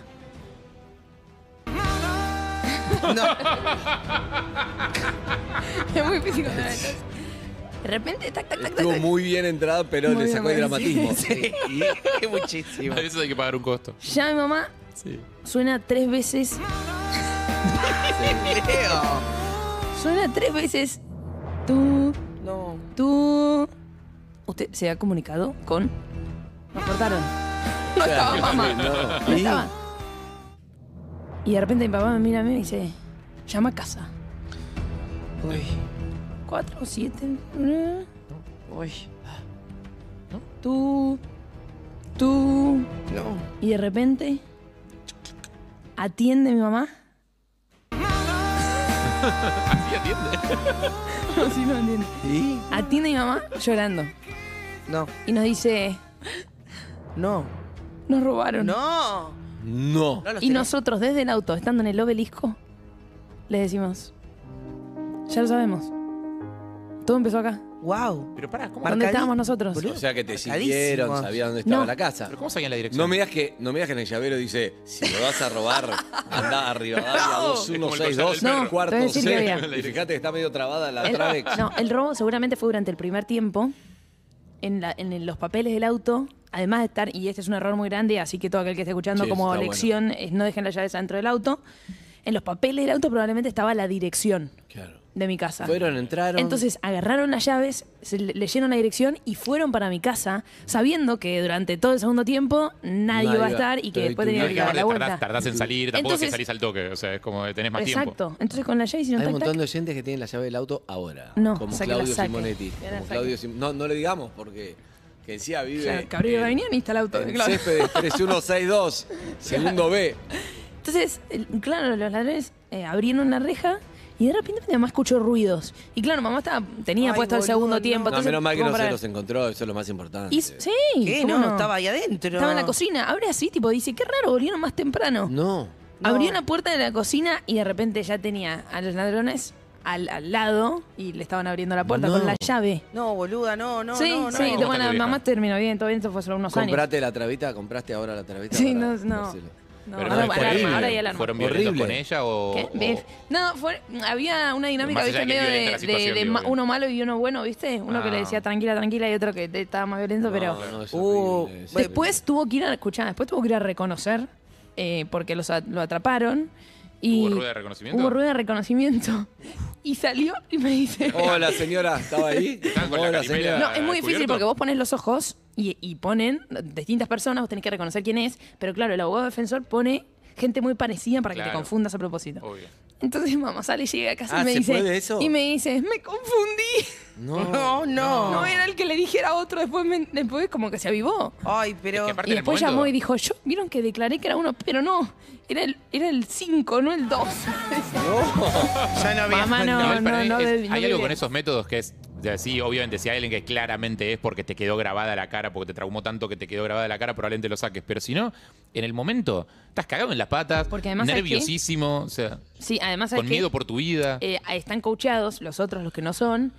No. es muy esto. De repente, tac, tac, tac, tac. Estuvo tac. muy bien entrada, pero Muy le sacó el dramatismo. Sí. Muchísimo. A eso hay que pagar un costo. Llama a mi mamá, Sí. suena tres veces. Suena tres veces. Tú, No. tú. Usted se ha comunicado con. Nos cortaron. No estaba mamá. No. No estaba. Y de repente mi papá me mira a mí y me dice: Llama a casa. Uy. Cuatro, siete. Uy. Tú. Tú. No. Y de repente. Atiende mi mamá. Así atiende. No, sí, no entiende. ¿Y? Atiende mi mamá llorando. No. Y nos dice: No. Nos robaron. No. No. No los Y tenés. nosotros desde el auto, estando en el obelisco, le decimos, ya lo sabemos. Todo empezó acá. Wow. Pero pará, ¿cómo, ¿Dónde Marcadi- estábamos nosotros? Boludo. O sea que te Marcadísimo. siguieron, sabían dónde estaba No. la casa. pero ¿cómo sabían la dirección? No me, digas que, no me digas que en el llavero dice, si me vas a robar, anda arriba, Rivadavia Es como el 2162, collar del perro. cuarto No, te voy a decir C. que había. Y fíjate que está medio trabada la El, Travex. no, el robo seguramente fue durante el primer tiempo. En, la- en los papeles del auto, además de estar, y este es un error muy grande, así que todo aquel que esté escuchando Sí, como está lección es no dejen las llaves adentro del auto. En los papeles del auto probablemente estaba la dirección Claro. De mi casa. Fueron, entraron. Entonces agarraron las llaves, se le- leyeron la dirección y fueron para mi casa, sabiendo que durante todo el segundo tiempo nadie, Nadie iba a estar y que después tenía que dar la vuelta. tardás, tardás en salir, tampoco es que Entonces- salís al toque. O sea, es como que tenés más tiempo. Exacto. Entonces con la llave hicieron Hay un tac, montón tac. de oyentes que tienen la llave del auto ahora. No, como la Claudio saque. Simonetti. Que la Como saque. Claudio Sim- no, no le digamos porque Que encima vive. Claro, Cabrillo en- venía ni está el auto. en claro. Céspedes 3162, segundo B. Entonces, el- claro, los ladrones eh, abrieron la reja y de repente mi mamá escuchó ruidos. Y claro, mamá estaba, tenía Ay, puesto el boludo, segundo no. tiempo. No, entonces, menos mal que como no se los encontró, eso es lo más importante. Y- sí, ¿Qué? ¿cómo No, estaba ahí adentro. Estaba en la cocina. Abre así, tipo, dice, qué raro, volvieron más temprano. No. Abrió la puerta de la cocina y de repente ya tenía a los ladrones al, al lado y le estaban abriendo la puerta No. con la llave. No, boluda, no, no, sí, no, no. sí, ¿Cómo bueno, vieja? mamá terminó bien, todo bien, esto fue solo unos años. ¿Compraste la trabita? ¿Compraste ahora la trabita? Sí, para no, no. No, Pero ahora, no, horrible. ahora hay alarma. ¿Fueron violentos Horrible. con ella o.? ¿Qué? No, fue, había una dinámica, ¿viste? Medio de, la ma- uno malo y uno bueno, ¿viste? Uno que le Ah. decía tranquila, tranquila y otro que estaba más violento, pero. No, no, es Uh, Después tuvo que ir a. Escuchá, después tuvo que ir a reconocer eh, porque los lo atraparon. Y ¿Hubo rueda de reconocimiento? Hubo rueda de reconocimiento. Y salió y me dice. Hola, señora, ¿estaba ahí? Con la Hola, señora. No, es muy difícil ¿descubierto? porque vos pones los ojos y, y ponen distintas personas, vos tenés que reconocer quién es, pero claro, el abogado defensor pone gente muy parecida para que te confundas a propósito. Obvio. Entonces mamá sale y llega a casa Ah, y me ¿se dice. puede eso? Y me dice, me confundí. No. No, no. No era el que le dijera a otro, después, me- después como que se avivó. Ay, pero. Es que aparte Y después momento- llamó y dijo, yo, vieron que declaré que era uno, pero no, era el, era el 5, no el 2. Ya no había. Mamá, no, no, no. es- no hay algo con esos métodos que es. O sea, sí, obviamente, si hay alguien que claramente es porque te quedó grabada la cara, porque te traumó tanto que te quedó grabada la cara, probablemente lo saques. Pero si no, en el momento, estás cagado en las patas, nerviosísimo, o sea, Sí, además ¿sabes con miedo por tu vida. Eh, están coacheados, los otros, los que no son,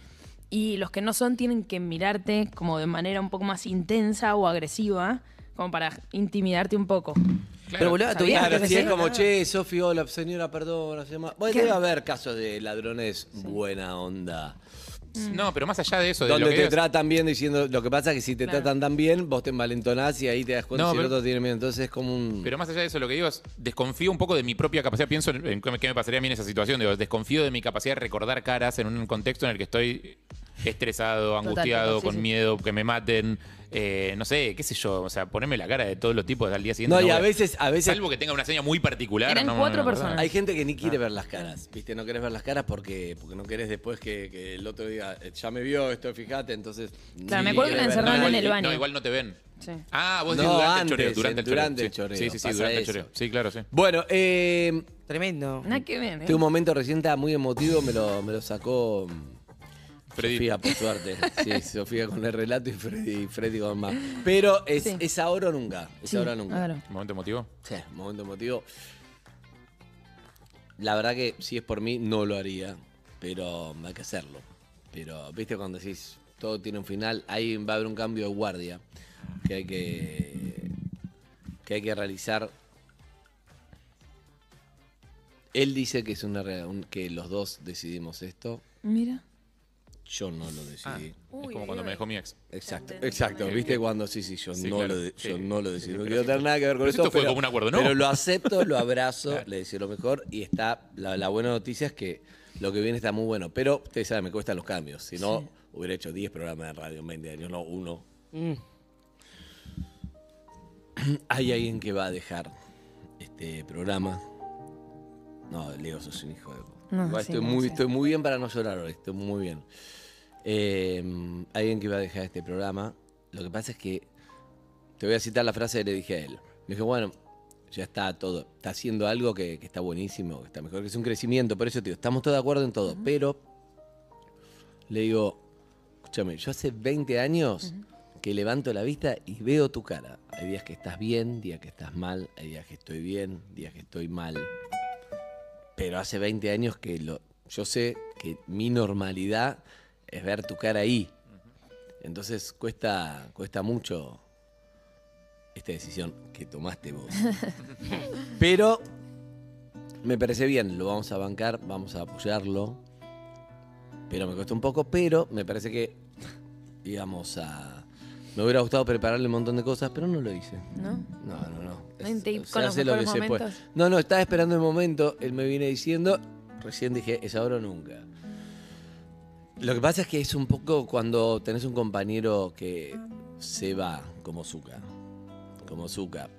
y los que no son tienen que mirarte como de manera un poco más intensa o agresiva, como para intimidarte un poco. Claro. Pero boludo, tu Sabía vieja Claro, si es como, che, Sofi, hola, señora, perdón, señora. Bueno, ¿Qué? debe haber casos de ladrones buena onda. No, pero más allá de eso, de Donde lo que te digas- tratan bien diciendo, lo que pasa es que si te Claro. tratan tan bien, vos te envalentonás y ahí te das cuenta No, si el pero- otro tiene miedo. Entonces es como un... Pero más allá de eso, lo que digo es, desconfío un poco de mi propia capacidad. Pienso en, en qué me- pasaría a mí en esa situación. Digo, desconfío de mi capacidad de recordar caras en un contexto en el que estoy estresado, angustiado, total, sí, con sí. miedo, que me maten. Eh, no sé, qué sé yo. O sea, ponerme la cara de todos los tipos al día siguiente. No, y voy a veces, a veces Salvo que tenga una seña muy particular. Eran no, cuatro no, no, personas. hay gente que ni quiere ver las caras, ¿viste? No querés ver las caras porque, porque no querés después que, que el otro diga, "Eh, ya me vio esto, fíjate, entonces... Claro, ni me acuerdo que quiere la ver encerraron nada. en el baño. No, igual no te ven. Sí. Ah, vos No, durante antes, el choreo. Durante el choreo. durante el sí. choreo, Sí, sí, sí, pasa durante el eso. choreo. Sí, claro, sí. Bueno, eh, Tremendo. Nada que ver, ¿eh? tuve un momento recién estaba muy emotivo, me lo, me lo sacó Freddy. Sofía, por suerte. Sí, Sofía con el relato y Freddy, Freddy con más. Pero es, Sí. es ahora o nunca. Es Sí, ahora o nunca. claro. ¿Momento emotivo? Sí, momento emotivo. La verdad que si es por mí, no lo haría. Pero hay que hacerlo. Pero, viste, cuando decís todo tiene un final, ahí va a haber un cambio de guardia que hay que, que, hay que realizar. Él dice que es una rea- un- que los dos decidimos esto. Mira. Yo no lo decidí. Ah, es como cuando me dejó mi ex. Exacto, exacto. ¿Viste cuando sí, sí, yo Sí, no claro. lo de- Sí. yo no lo decidí. No quiero tener nada que ver con Pero esto. esto fue pero, como un acuerdo, ¿no? Pero lo acepto, lo abrazo, Claro. le deseo lo mejor y está la, la buena noticia es que lo que viene está muy bueno. Pero ustedes saben, me cuestan los cambios. Si no, hubiera hecho 10 programas de radio en 20 años, no uno. Mm. Hay alguien que va a dejar este programa. No, Leo, sos un hijo de. No, Igual sí, estoy, no muy, sé. estoy muy bien para no llorar hoy, estoy muy bien. Eh, alguien que iba a dejar este programa. Lo que pasa es que te voy a citar la frase que le dije a él. Le dije, bueno, ya está todo, está haciendo algo que, que está buenísimo, que está mejor, que es un crecimiento. Por eso, tío, estamos todos de acuerdo en todo. Pero le digo, escúchame, yo hace 20 años que levanto la vista y veo tu cara. Hay días que estás bien, días que estás mal, hay días que estoy bien, días que estoy mal. Pero hace 20 años que lo, yo sé que mi normalidad es ver tu cara ahí. Entonces cuesta, cuesta mucho esta decisión que tomaste vos. Pero me parece bien, lo vamos a bancar, vamos a apoyarlo. Pero me costó un poco, pero me parece que íbamos a... Me hubiera gustado prepararle un montón de cosas, pero no lo hice. ¿No? No, no, no. No hay tape se con los hace lo que mejores se puede. momentos. No, no, estaba esperando el momento. Él me viene diciendo, recién dije, es ahora o nunca. Lo que pasa es que es un poco cuando tenés un compañero que se va, como Zuka. Como Zuka.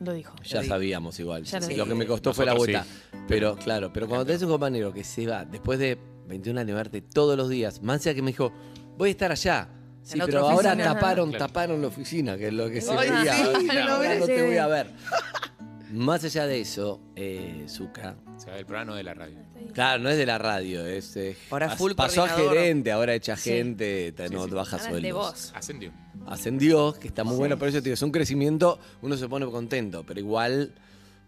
Lo dijo. Ya sabíamos igual. Ya lo lo que me costó fue la vuelta. Pero claro, pero cuando tenés un compañero que se va después de 21 años de verte todos los días, Mancia que me dijo, voy a estar allá. Sí, pero ahora oficina. taparon, Claro. taparon la oficina, que es lo que se Ay, veía. sí, Ahora no te voy a ver. Más allá de eso, eh, O sea, el programa no de la radio. Claro, no es de la radio, es. eh, Ahora full Pasó a coordinador. gerente, ahora echa Sí. gente, te- Sí, no sí. baja Ahora sueldos. de vos. Ascendió. Ascendió, que está muy bueno, por eso te digo, es un crecimiento, uno se pone contento, pero igual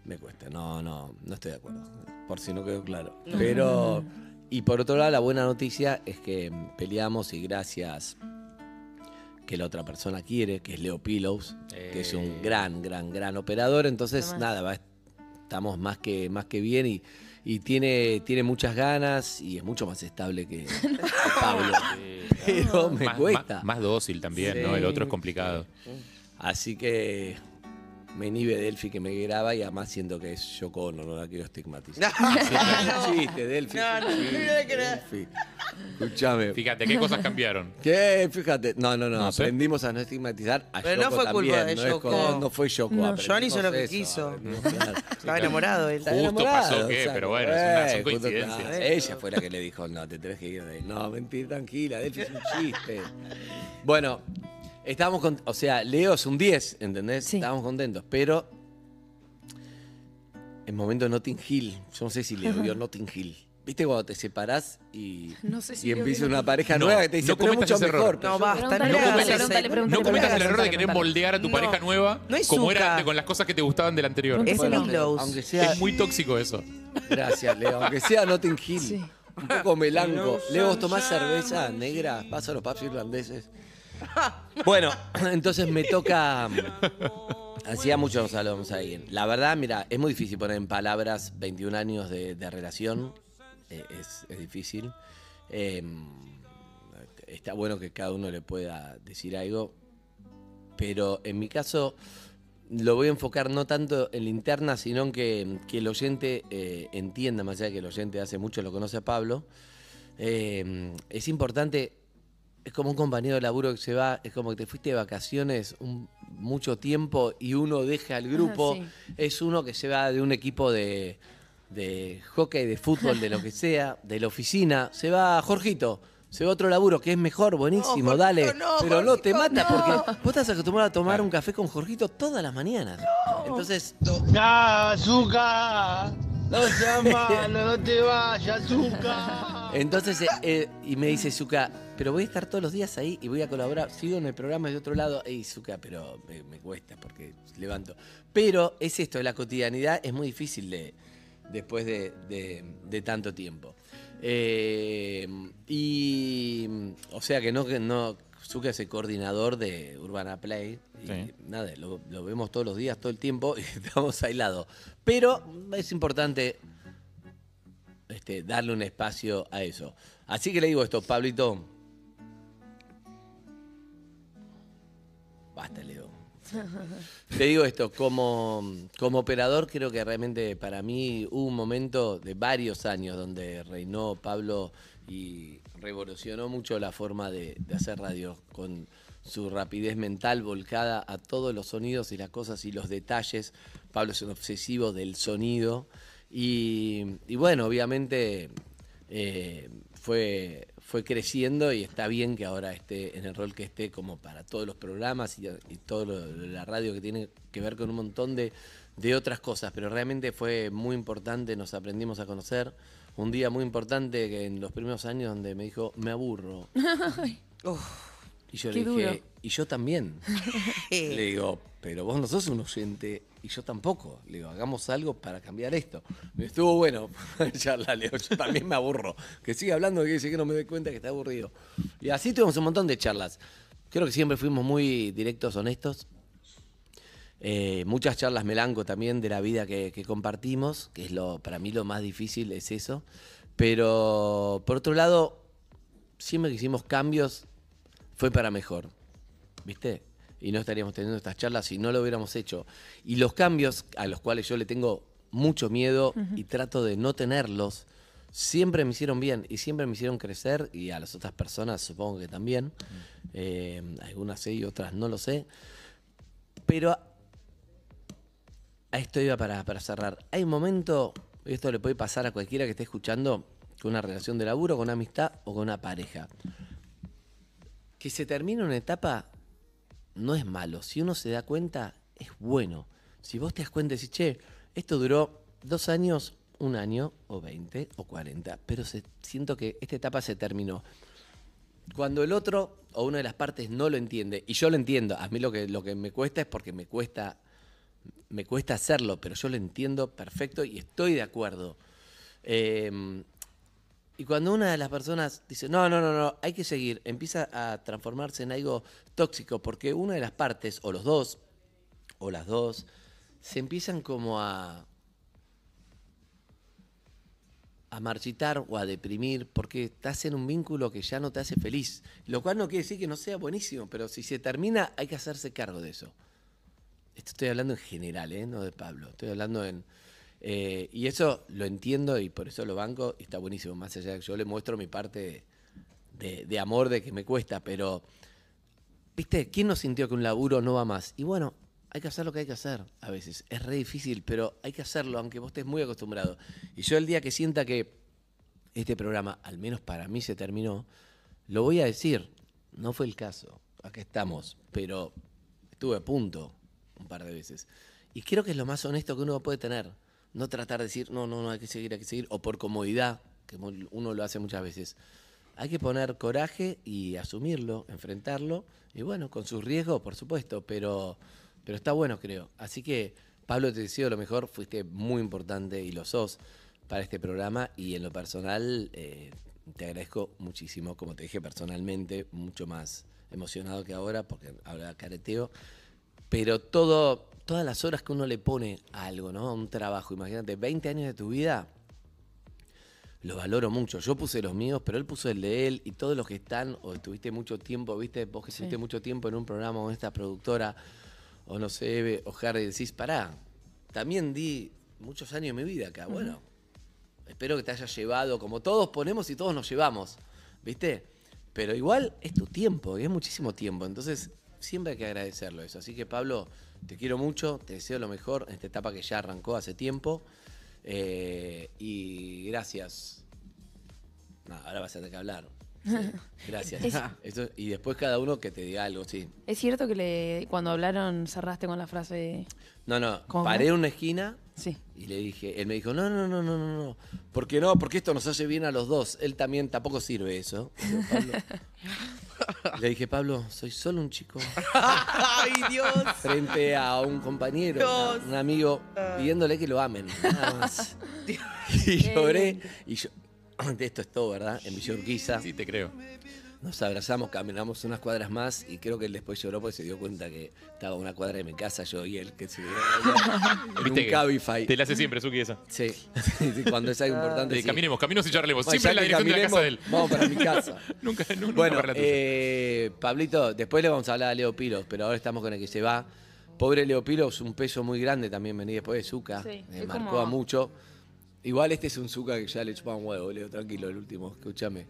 me cuesta. No, no, no estoy de acuerdo. Por si no quedó claro. Pero. Y por otro lado, la buena noticia es que peleamos y gracias que la otra persona quiere, que es Leo Pillows, que es un Eh. gran, gran, gran operador. Entonces, Tomás. nada, va- estamos más que, más que bien y, y tiene, tiene muchas ganas y es mucho más estable que, que Pablo. Pero me más, cuesta. Más, más dócil también, ¿no? El otro es complicado. Así que me inhibe Delphi que me graba y además siento que es Yoko Ono, no la quiero estigmatizar. No. Chiste, Delphi. No, no, no. Delphi. Escúchame. Fíjate, ¿qué cosas cambiaron? ¿Qué? Fíjate. No, no, no. No sé. aprendimos a no estigmatizar a Pero no Yoko fue culpa también, de no es Yoko. co- no fue Yoko. No, hizo lo que eso, quiso. Estaba enamorado él. Justo enamorado, pasó que, exacto. pero bueno, es una- son Eh, justo, coincidencias. claro. Ella fue la que le dijo, no, te tenés que ir de él. No, mentira, tranquila, Delphi es un chiste. Bueno, estábamos con, o sea, Leo es un 10, ¿entendés? Sí. Estábamos contentos, pero en momento de Notting Hill, yo no sé si Leo vio Notting Hill. ¿Viste cuando te separás y, No sé si y empieza una pareja No, nueva que te dice, no pero mucho ese error. mejor? pero No, basta. No. No cometas el error de querer moldear a tu No, pareja nueva no es como era con las cosas que te gustaban del anterior. Es Bueno, Pillows. aunque sea, Es muy tóxico eso. Gracias, Leo. Aunque sea Notting Hill. Sí. Un poco melanco. Leo, ¿vos tomás cerveza negra? Paso a los pubs irlandeses. Bueno, entonces me toca. Hacía mucho nos hablábamos ahí. La verdad, mira, es muy difícil poner en palabras 21 años de, relación. Eh, es, difícil. Eh, está bueno que cada uno le pueda decir algo. Pero en mi caso, lo voy a enfocar no tanto en la interna, sino en que, que el oyente eh, entienda, más allá de que el oyente hace mucho lo conoce a Pablo. Eh, es importante, es como un compañero de laburo que se va, es como que te fuiste de vacaciones un- mucho tiempo y uno deja el grupo. sí. Es uno que se va de un equipo de, de hockey, de fútbol, de lo que sea, de la oficina, se va Jorgito. Se va a otro laburo que es mejor, buenísimo, No, dale. No, pero no te mata no. porque vos estás acostumbrado a tomar un café con Jorgito todas las mañanas. Entonces, ¡Ah, azúcar! No seas malo, no te vayas, azúcar. Entonces, eh, eh, y me dice Zuka, pero voy a estar todos los días ahí y voy a colaborar. Sigo en el programa de otro lado. Ey, Zuka, pero me, me cuesta porque levanto. Pero es esto, la cotidianidad es muy difícil de, después de, de- de tanto tiempo. Eh, y, o sea que no, no, Zuka es el coordinador de Urbana Play. Y Sí. nada, lo, lo vemos todos los días, todo el tiempo y estamos aislados. Pero es importante este, darle un espacio a eso. Así que le digo esto, Pablito. Basta, Leo. Te digo esto, como, como operador creo que realmente para mí hubo un momento de varios años donde reinó Pablo y revolucionó mucho la forma de, de hacer radio con su rapidez mental volcada a todos los sonidos y las cosas y los detalles. Pablo es un obsesivo del sonido y, y bueno, obviamente eh, fue, fue creciendo y está bien que ahora esté en el rol que esté como para todos los programas y, y todo lo de la radio que tiene que ver con un montón de, de otras cosas, pero realmente fue muy importante, nos aprendimos a conocer. Un día muy importante que en los primeros años donde me dijo, me aburro. Y yo Qué le dije, duro. y yo también. Le digo, pero vos no sos un oyente y yo tampoco. Le digo, hagamos algo para cambiar esto. Me estuvo bueno charla, le digo, yo también me aburro. Que siga hablando que dice que no me doy cuenta que está aburrido. Y así tuvimos un montón de charlas. Creo que siempre fuimos muy directos, honestos. Eh, muchas charlas melanco también de la vida que, que compartimos, que es lo, para mí lo más difícil es eso. Pero por otro lado, siempre que hicimos cambios fue para mejor. ¿Viste? Y no estaríamos teniendo estas charlas si no lo hubiéramos hecho. Y los cambios a los cuales yo le tengo mucho miedo y trato de no tenerlos, siempre me hicieron bien y siempre me hicieron crecer y a las otras personas supongo que también. Eh, algunas sé y otras no lo sé. Pero a- esto iba para, para cerrar. Hay un momento, y esto le puede pasar a cualquiera que esté escuchando, con una relación de laburo, con una amistad o con una pareja que se termine una etapa no es malo. Si uno se da cuenta, es bueno. Si vos te das cuenta y decís, che, esto duró dos años, un año, o 20, o 40, pero se- siento que esta etapa se terminó. Cuando el otro o una de las partes no lo entiende, y yo lo entiendo, a mí lo que, lo que me cuesta es porque me cuesta, me cuesta hacerlo, pero yo lo entiendo perfecto y estoy de acuerdo. Eh, y cuando una de las personas dice, no, no, no, no, hay que seguir, empieza a transformarse en algo tóxico, porque una de las partes, o los dos, o las dos, se empiezan como a, a marchitar o a deprimir, porque estás en un vínculo que ya no te hace feliz. Lo cual no quiere decir que no sea buenísimo, pero si se termina, hay que hacerse cargo de eso. Esto estoy hablando en general, ¿eh? no de Pablo. Estoy hablando en. Eh, y eso lo entiendo y por eso lo banco y está buenísimo. Más allá de que yo le muestro mi parte de, de- de amor de que me cuesta, pero. ¿Viste? ¿Quién no sintió que un laburo no va más? Y bueno, hay que hacer lo que hay que hacer a veces. Es re difícil, pero hay que hacerlo, aunque vos estés muy acostumbrado. Y yo el día que sienta que este programa, al menos para mí, se terminó, lo voy a decir. No fue el caso. Acá estamos. Pero estuve a punto un par de veces. Y creo que es lo más honesto que uno puede tener. No tratar de decir, no, no, no, hay que seguir, hay que seguir. O por comodidad, que uno lo hace muchas veces. Hay que poner coraje y asumirlo, enfrentarlo. Y bueno, con sus riesgos, por supuesto. Pero, pero está bueno, creo. Así que, Pablo, te deseo lo mejor. Fuiste muy importante y lo sos para este programa. Y en lo personal, eh, te agradezco muchísimo. Como te dije personalmente, mucho más emocionado que ahora, porque ahora careteo pero todo, todas las horas que uno le pone a algo, ¿no? A un trabajo, imagínate, 20 años de tu vida, lo valoro mucho. Yo puse los míos, pero él puso el de él y todos los que están, o estuviste mucho tiempo, viste, vos que Sí. estuviste mucho tiempo en un programa con esta productora, o no sé, o Harry, decís, pará, también di muchos años de mi vida acá. Bueno, espero que te hayas llevado, como todos ponemos y todos nos llevamos, ¿viste? Pero igual es tu tiempo, y es muchísimo tiempo, entonces siempre hay que agradecerlo eso. Así que Pablo, te quiero mucho, te deseo lo mejor en esta etapa que ya arrancó hace tiempo. eh, y gracias. No, ahora vas a tener que hablar. Sí, gracias. Es- y después cada uno que te diga algo, sí. ¿Es cierto que le, cuando hablaron cerraste con la frase... No, no, ¿Cómo? paré en una esquina Sí. y le dije, él me dijo, no, no, no, no, no, no. ¿Por qué no? Porque esto nos hace bien a los dos. Él también tampoco sirve eso. Pablo. le dije, Pablo, soy solo un chico ¡Ay, Dios! frente a un compañero, Dios. un amigo, pidiéndole que lo amen. Nada más. Y lloré. Y yo, esto es todo, ¿verdad? En Villa Urquiza. Sí, te creo. Nos abrazamos, caminamos unas cuadras más y creo que él después lloró porque se dio cuenta que estaba a una cuadra de mi casa, yo y él, que se en Viste un que Cabify. Te la hace siempre, Suki, esa. Sí, sí, cuando es algo importante. Eh, sí. Caminemos, caminemos y charlemos. Bueno, Siempre en la dirección de la casa de él. Vamos para mi casa. nunca, nunca Bueno, para la tuya. eh, Pablito, después le vamos a hablar a Leo Piros, pero ahora estamos con el que se va. Pobre Leo Piros, un peso muy grande también venía después de Zuka. Sí, eh, marcó como- a mucho. Igual este es un Zuka que ya le chupa un huevo, Leo, tranquilo, el último, escúchame.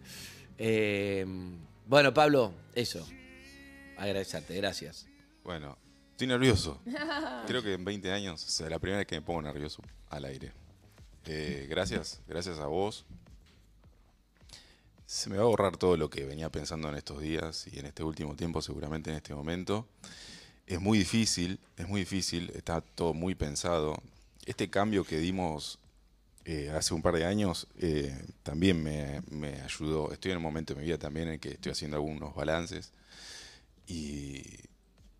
Eh, bueno, Pablo, eso. Agradecerte, gracias. Bueno, estoy nervioso. Creo que en 20 años, o sea, la primera vez que me pongo nervioso al aire. Eh, gracias, gracias a vos. Se me va a borrar todo lo que venía pensando en estos días y en este último tiempo, seguramente en este momento. Es muy difícil, es muy difícil, está todo muy pensado. Este cambio que dimos eh, hace un par de años eh, también me, me ayudó. Estoy en un momento de mi vida también en que estoy haciendo algunos balances. Y,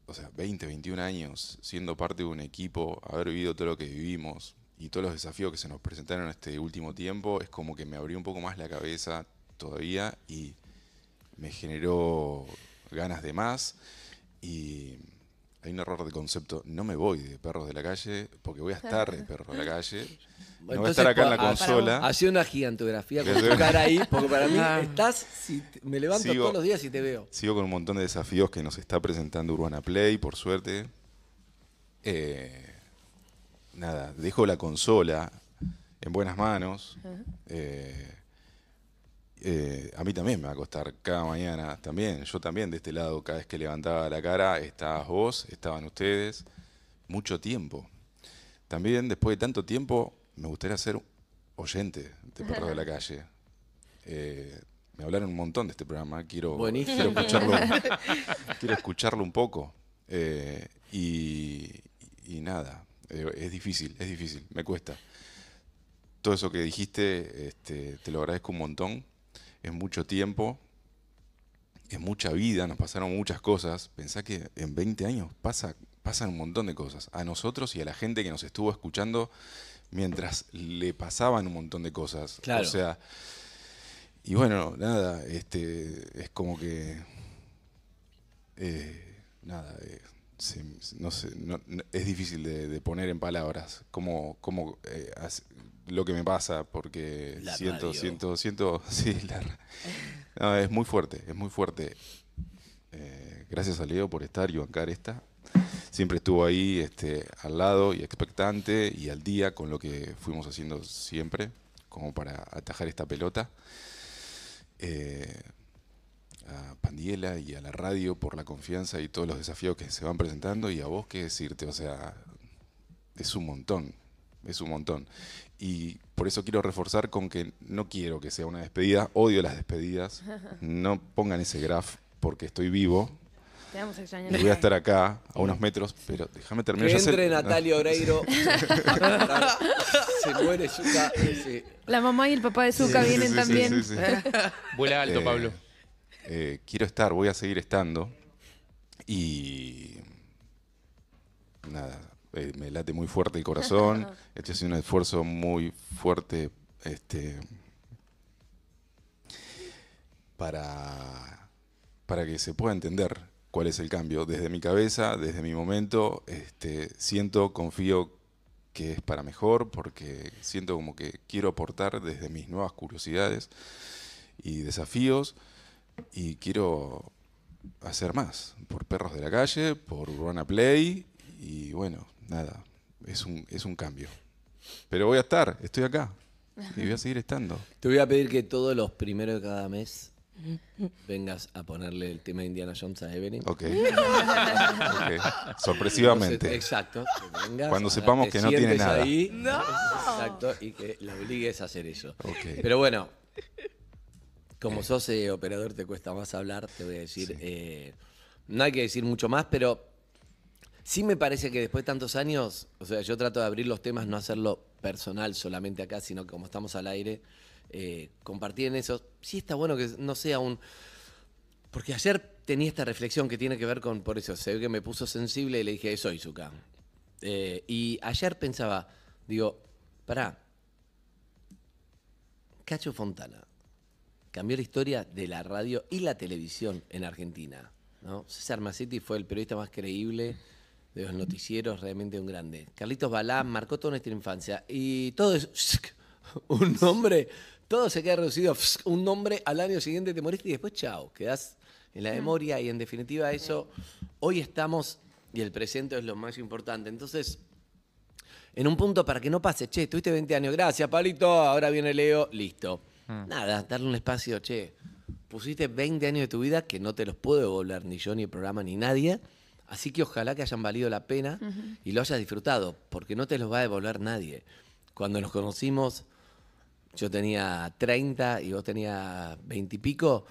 o sea, 20, 21 años siendo parte de un equipo, haber vivido todo lo que vivimos y todos los desafíos que se nos presentaron en este último tiempo, es como que me abrió un poco más la cabeza todavía y me generó ganas de más. Y hay un error de concepto, no me voy de perros de la calle, porque voy a estar de perros de la calle. No voy a estar acá en la Entonces, ah, consola. Hacé una gigantografía con tu cara ahí, porque para mí Ah. estás, si te- me levanto Sigo. todos los días y te veo. Sigo con un montón de desafíos que nos está presentando Urbana Play, por suerte. Eh, nada, dejo la consola en buenas manos. Eh, eh, a mí también me va a costar cada mañana, también, yo también de este lado, cada vez que levantaba la cara, estabas vos, estaban ustedes, mucho tiempo. También después de tanto tiempo, me gustaría ser oyente de Perro de la Calle. Eh, me hablaron un montón de este programa. Quiero, quiero escucharlo, quiero escucharlo un poco. Eh, y, y nada, eh, es difícil, es difícil, me cuesta. Todo eso que dijiste, este, te lo agradezco un montón. Es mucho tiempo, es mucha vida, nos pasaron muchas cosas. Pensá que en 20 años pasa, pasan un montón de cosas. A nosotros y a la gente que nos estuvo escuchando mientras le pasaban un montón de cosas. Claro. O sea, y bueno, nada, este, es como que. eh, nada, eh, se- no sé, no- no- es difícil de, de poner en palabras cómo, cómo eh, hace- lo que me pasa, porque La siento, radio. siento, siento, sí, la ra- no, es muy fuerte, es muy fuerte. Gracias a Leo por estar y bancar esta. Siempre estuvo ahí este, al lado y expectante y al día con lo que fuimos haciendo siempre, como para atajar esta pelota. Eh, a Pandiela y a la radio por la confianza y todos los desafíos que se van presentando y a vos qué decirte, o sea, es un montón, es un montón. Y por eso quiero reforzar con que no quiero que sea una despedida, odio las despedidas, no pongan ese graph porque estoy vivo Te vamos a extrañar. y voy a estar acá a unos metros, pero déjame terminar. Que entre Natalia Oreiro. Se muere. Sí. La mamá y el papá de Sí, sí, vienen sí, sí, también. sí, sí. Vuela alto, Eh, Pablo. eh, quiero estar, voy a seguir estando. Y. Nada, eh, me late muy fuerte el corazón. Estoy haciendo un esfuerzo muy fuerte este, para, para que se pueda entender cuál es el cambio. Desde mi cabeza, desde mi momento, este, siento, confío que es para mejor, porque siento como que quiero aportar desde mis nuevas curiosidades y desafíos y quiero hacer más por Perros de la Calle, por Urbana Play y bueno, nada, es un, es un cambio. Pero voy a estar, estoy acá y voy a seguir estando. Te voy a pedir que todos los primeros de cada mes vengas a ponerle el tema de Indiana Jones a Evelyn. Ok. Ok. Sorpresivamente. Entonces, exacto. que vengas, Cuando sepamos que no tiene nada. ahí, No. Exacto, y que la obligues a hacer eso. Ok. Pero bueno, como sos eh, operador, te cuesta más hablar, te voy a decir. eh, no hay que decir mucho más, pero sí me parece que después de tantos años, o sea, yo trato de abrir los temas, no hacerlo personal solamente acá, sino que como estamos al aire, eh, compartir en eso. Sí está bueno que no sea un. Porque ayer tenía esta reflexión que tiene que ver con, por eso, se ve que me puso sensible y le dije, soy Zucca. Eh, y ayer pensaba, digo, pará, Cacho Fontana cambió la historia de la radio y la televisión en Argentina. ¿no? César Macetti fue el periodista más creíble de los noticieros, realmente un grande. Carlitos Balá marcó toda nuestra infancia. Y todo es un nombre, todo se queda reducido, un nombre al año siguiente te moriste y después chao, quedás en la memoria y en definitiva eso, hoy estamos y el presente es lo más importante. Entonces, en un punto para que no pase, che, tuviste 20 años, gracias, Palito, ahora viene Leo, listo. Nada, darle un espacio, che, pusiste 20 años de tu vida que no te los puedo devolver ni yo, ni el programa, ni nadie. Así que ojalá que hayan valido la pena y lo hayas disfrutado, porque no te los va a devolver nadie. Cuando nos conocimos, yo tenía 30 y vos tenías 20 y pico,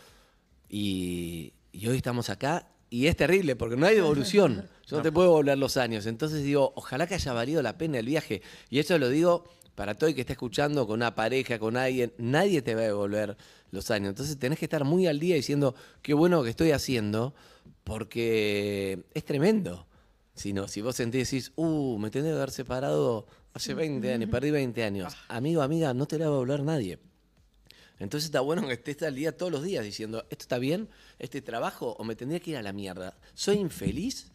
y, y hoy estamos acá y es terrible porque no hay devolución. Yo no te puedo volver los años. Entonces digo, ojalá que haya valido la pena el viaje. Y eso lo digo para todo el que está escuchando con una pareja, con alguien. Nadie te va a devolver los años. Entonces tenés que estar muy al día diciendo, qué bueno que estoy haciendo, porque es tremendo. Si, no, si vos sentís, decís, uh, me tendría que haber separado hace 20 años, perdí 20 años. Amigo, amiga, no te la va a devolver nadie. Entonces está bueno que estés al día todos los días diciendo, ¿esto está bien? ¿Este trabajo? ¿O me tendría que ir a la mierda? ¿Soy infeliz?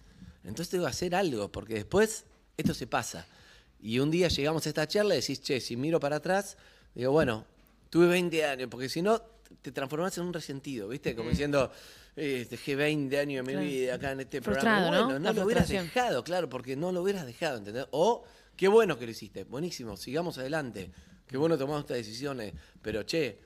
Entonces tengo que hacer algo, porque después esto se pasa. Y un día llegamos a esta charla y decís, che, si miro para atrás, digo, bueno, tuve 20 años, porque si no, te transformás en un resentido, ¿viste? Como diciendo, eh, dejé 20 años de mi Claro. vida acá en este Frustrado, programa. ¿no? Bueno, no La lo hubieras dejado, claro, porque no lo hubieras dejado, ¿entendés? O, qué bueno que lo hiciste, buenísimo, sigamos adelante. Qué bueno tomamos estas decisiones, pero che,